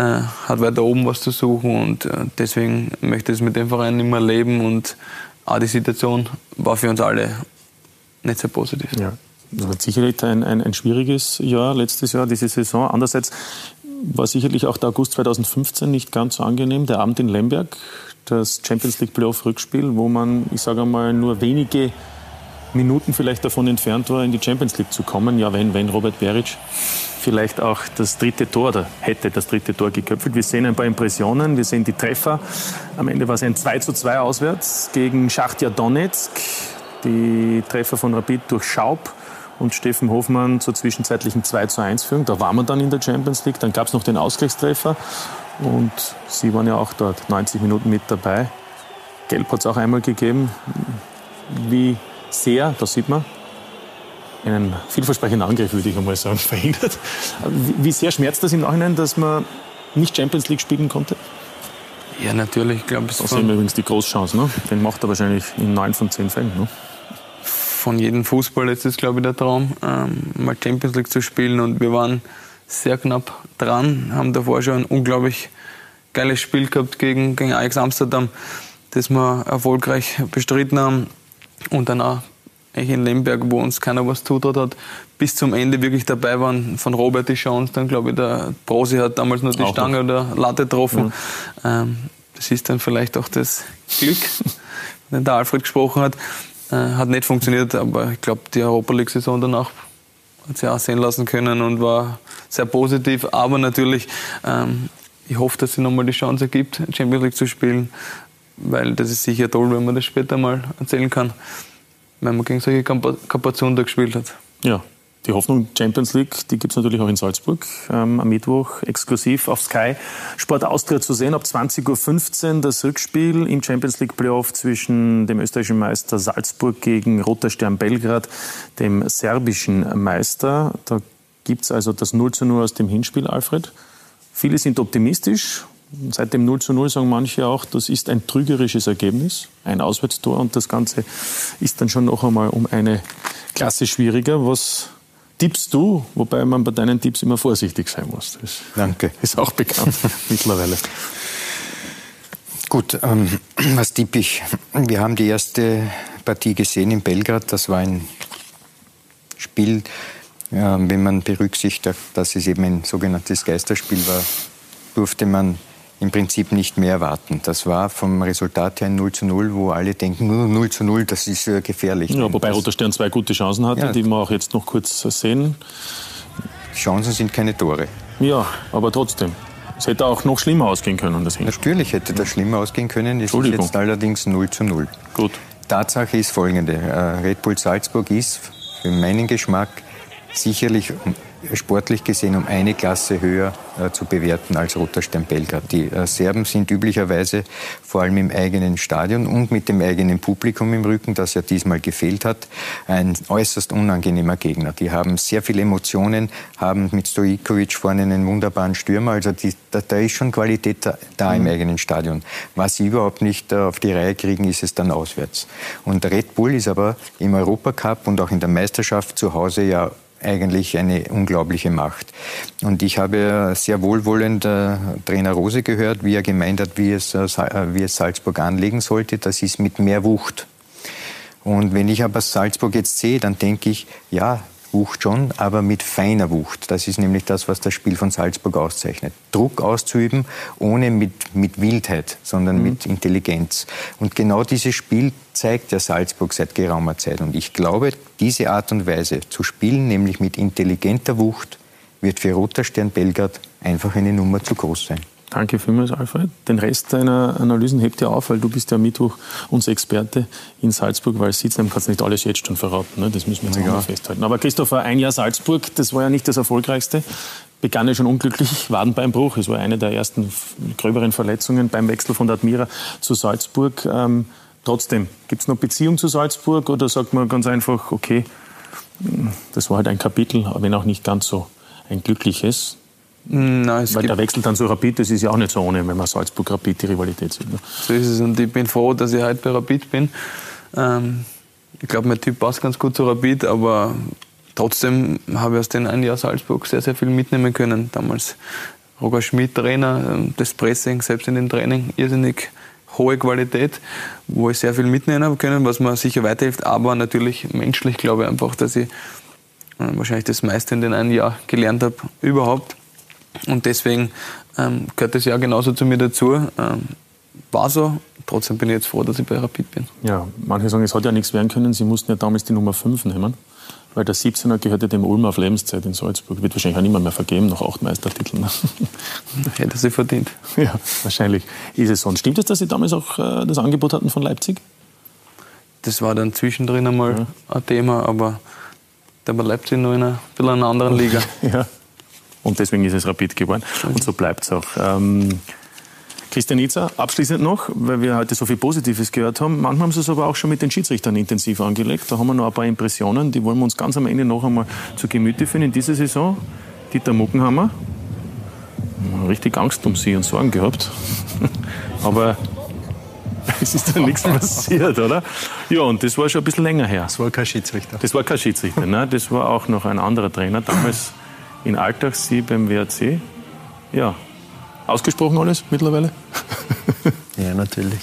hat weiter oben was zu suchen und äh, deswegen möchte ich es mit dem Verein immer leben und auch die Situation war für uns alle nicht sehr positiv. Ja. Das war sicherlich ein, ein, ein schwieriges Jahr, letztes Jahr, diese Saison. Andererseits war sicherlich auch der August 2015 nicht ganz so angenehm. Der Abend in Lemberg, das Champions League Playoff Rückspiel, wo man, ich sage einmal, nur wenige Minuten vielleicht davon entfernt war, in die Champions League zu kommen. Ja, wenn, wenn Robert Beric vielleicht auch das dritte Tor oder hätte das dritte Tor geköpft. Wir sehen ein paar Impressionen, wir sehen die Treffer. Am Ende war es ein 2 zu 2 auswärts gegen Schachtja Donetsk. Die Treffer von Rapid durch Schaub und Steffen Hofmann zur zwischenzeitlichen 2 zu 1 Führung. Da war man dann in der Champions League. Dann gab es noch den Ausgleichstreffer und Sie waren ja auch dort 90 Minuten mit dabei. Gelb hat es auch einmal gegeben. Wie sehr, da sieht man, einen vielversprechenden Angriff, würde ich einmal sagen, [LAUGHS] verhindert. Wie sehr schmerzt das im Nachhinein, dass man nicht Champions League spielen konnte? Ja, natürlich. Ich glaube, Das sehen wir übrigens die Großchance. Ne? Den macht er wahrscheinlich in neun von zehn Fällen. Ne? von jedem Fußball ist es, glaube ich, der Traum, ähm, mal Champions League zu spielen. Und wir waren sehr knapp dran, haben davor schon ein unglaublich geiles Spiel gehabt gegen, gegen Ajax Amsterdam, das wir erfolgreich bestritten haben. Und dann auch in Lemberg, wo uns keiner was zutraut hat, bis zum Ende wirklich dabei waren. Von Robert die Chance, dann glaube ich, der Brosi hat damals nur die auch Stange noch. oder Latte getroffen. Mhm. Das ist dann vielleicht auch das Glück, [LAUGHS] wenn der Alfred gesprochen hat. Äh, hat nicht funktioniert, aber ich glaube, die Europa League-Saison danach hat sich auch sehen lassen können und war sehr positiv. Aber natürlich, ähm, ich hoffe, dass sie nochmal die Chance gibt, Champions League zu spielen, weil das ist sicher toll, wenn man das später mal erzählen kann, wenn man gegen solche Kapazitäten da gespielt hat. Ja, die Hoffnung Champions League, die gibt es natürlich auch in Salzburg ähm, am Mittwoch exklusiv auf Sky Sport Austria zu sehen. Ab 20.15 Uhr das Rückspiel im Champions League Playoff zwischen dem österreichischen Meister Salzburg gegen Roter Stern Belgrad, dem serbischen Meister. Da gibt es also das 0 zu 0 aus dem Hinspiel, Alfred. Viele sind optimistisch. Seit dem 0 zu 0 sagen manche auch, das ist ein trügerisches Ergebnis, ein Auswärtstor und das Ganze ist dann schon noch einmal um eine Klasse schwieriger. Was tippst du, wobei man bei deinen Tipps immer vorsichtig sein muss. Das Danke. [LAUGHS] Ist auch bekannt [LAUGHS] mittlerweile. Gut, ähm, [CLEARS THROAT] was tippe ich? Wir haben die erste Partie gesehen in Belgrad. Das war ein Spiel, äh, wenn man berücksichtigt, dass es eben ein sogenanntes Geisterspiel war, durfte man im Prinzip nicht mehr erwarten. Das war vom Resultat her ein 0 zu 0, wo alle denken, 0 zu 0, das ist äh, gefährlich. Ja, wobei Roter Stern zwei gute Chancen hatte, ja. die wir auch jetzt noch kurz sehen. Chancen sind keine Tore. Ja, aber trotzdem. Es hätte auch noch schlimmer ausgehen können. Das Natürlich hätte das schlimmer ausgehen können. Es ist jetzt allerdings 0 zu 0. Gut. Tatsache ist folgende. Äh, Red Bull Salzburg ist für meinen Geschmack sicherlich sportlich gesehen um eine Klasse höher äh, zu bewerten als Roter Stern Belgrad. Die äh, Serben sind üblicherweise vor allem im eigenen Stadion und mit dem eigenen Publikum im Rücken, das ja diesmal gefehlt hat, ein äußerst unangenehmer Gegner. Die haben sehr viele Emotionen, haben mit Stojikovic vorne einen wunderbaren Stürmer, also die, da, da, ist schon Qualität da, da mhm. im eigenen Stadion. Was sie überhaupt nicht äh, auf die Reihe kriegen, ist es dann auswärts. Und Red Bull ist aber im Europacup und auch in der Meisterschaft zu Hause ja eigentlich eine unglaubliche Macht. Und ich habe sehr wohlwollend äh, Trainer Rose gehört, wie er gemeint hat, wie es, äh, äh, wie es Salzburg anlegen sollte. Das ist mit mehr Wucht. Und wenn ich aber Salzburg jetzt sehe, dann denke ich, ja, Wucht schon, aber mit feiner Wucht. Das ist nämlich das, was das Spiel von Salzburg auszeichnet. Druck auszuüben, ohne mit, mit Wildheit, sondern mhm. mit Intelligenz. Und genau dieses Spiel zeigt der Salzburg seit geraumer Zeit. Und ich glaube, diese Art und Weise zu spielen, nämlich mit intelligenter Wucht, wird für Roter Stern Belgrad einfach eine Nummer zu groß sein. Danke vielmals, Alfred. Den Rest deiner Analysen hebt ihr auf, weil du bist ja Mittwoch unser Experte in Salzburg, weil Sitzheim kannst du nicht alles jetzt schon verraten. Ne? Das müssen wir jetzt ja. auch festhalten. Aber Christopher, ein Jahr Salzburg, das war ja nicht das Erfolgreichste. Begann ja schon unglücklich, [LAUGHS] Wadenbeinbruch. Es war eine der ersten gröberen Verletzungen beim Wechsel von der Admira zu Salzburg. Ähm, trotzdem, gibt es noch Beziehung zu Salzburg oder sagt man ganz einfach, okay, das war halt ein Kapitel, wenn auch nicht ganz so ein glückliches. Nein, Weil der Wechsel dann zu Rapid, das ist ja auch nicht so ohne, wenn man Salzburg-Rapid die Rivalität sieht. Ne? So ist es und ich bin froh, dass ich heute bei Rapid bin. Ähm, ich glaube, mein Typ passt ganz gut zu Rapid, aber trotzdem habe ich aus den ein Jahr Salzburg sehr, sehr viel mitnehmen können. Damals Roger Schmidt, Trainer, ähm, das Pressing, selbst in den Training, irrsinnig hohe Qualität, wo ich sehr viel mitnehmen habe können, was mir sicher weiterhilft, aber natürlich menschlich glaube ich einfach, dass ich äh, wahrscheinlich das meiste in den einen Jahr gelernt habe überhaupt und deswegen ähm, gehört das ja genauso zu mir dazu. Ähm, war so. Trotzdem bin ich jetzt froh, dass ich bei Rapid bin. Ja, manche sagen, es hat ja nichts werden können. Sie mussten ja damals die Nummer 5 nehmen, weil der 17er gehörte dem Ulm auf Lebenszeit in Salzburg. Wird wahrscheinlich auch niemand mehr vergeben, nach acht Meistertiteln. [LAUGHS] Hätte sie verdient. [LAUGHS] Ja, wahrscheinlich ist es so. Und stimmt es, dass Sie damals auch äh, das Angebot hatten von Leipzig? Das war dann zwischendrin einmal ja. ein Thema, aber da war Leipzig nur in einer, in einer anderen Liga. [LAUGHS] ja. Und deswegen ist es Rapid geworden. Und so bleibt es auch. Ähm, Christian Itzer, abschließend noch, weil wir heute so viel Positives gehört haben. Manchmal haben Sie es aber auch schon mit den Schiedsrichtern intensiv angelegt. Da haben wir noch ein paar Impressionen, die wollen wir uns ganz am Ende noch einmal zu Gemüte führen. In dieser Saison, Dieter Muckenhammer, richtig Angst um Sie und Sorgen gehabt. [LAUGHS] aber [LAUGHS] Es ist dann nichts passiert, oder? Ja, und das war schon ein bisschen länger her. Das war kein Schiedsrichter. Das war kein Schiedsrichter, ne? das war auch noch ein anderer Trainer, damals in Alltagssieg beim WRC. Ja, ausgesprochen alles mittlerweile? [LAUGHS] Ja, natürlich.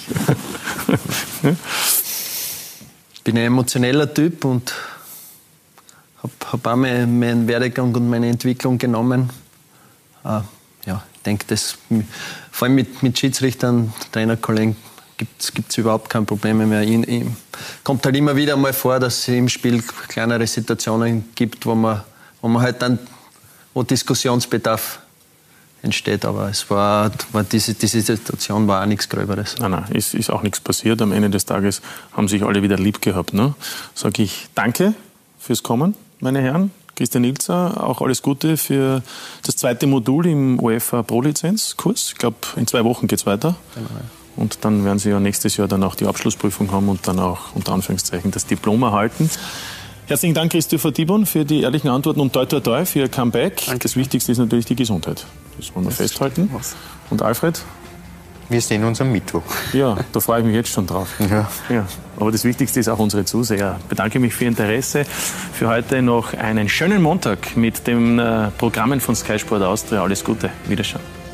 Ich bin ein emotioneller Typ und habe hab auch meinen, Werdegang und meine Entwicklung genommen. Äh, ja, ich denke, das, vor allem mit, mit Schiedsrichtern, Trainerkollegen, gibt es überhaupt keine Probleme mehr. In, in, kommt halt immer wieder mal vor, dass es im Spiel kleinere Situationen gibt, wo man, wo man halt dann, wo Diskussionsbedarf entsteht. Aber es war, war diese, diese Situation war auch nichts Gröberes. Nein, nein, ist, ist auch nichts passiert. Am Ende des Tages haben sich alle wieder lieb gehabt. Ne? Sage ich danke fürs Kommen, meine Herren. Christian Ilzer, auch alles Gute für das zweite Modul im UEFA Pro-Lizenz-Kurs. Ich glaube, in zwei Wochen geht es weiter. Genau. Und dann werden Sie ja nächstes Jahr dann auch die Abschlussprüfung haben und dann auch unter Anführungszeichen das Diplom erhalten. Herzlichen Dank, Christopher Dibon, für die ehrlichen Antworten und toi toi toi für Ihr Comeback. Danke. Das Wichtigste ist natürlich die Gesundheit. Das wollen wir das festhalten. Und Alfred? Wir sehen uns am Mittwoch. Ja, da freue ich mich jetzt schon drauf. Ja. ja. Aber das Wichtigste ist auch unsere Zuseher. Ich bedanke mich für Ihr Interesse. Für heute noch einen schönen Montag mit den äh, Programmen von Sky Sport Austria. Alles Gute. Wiederschauen.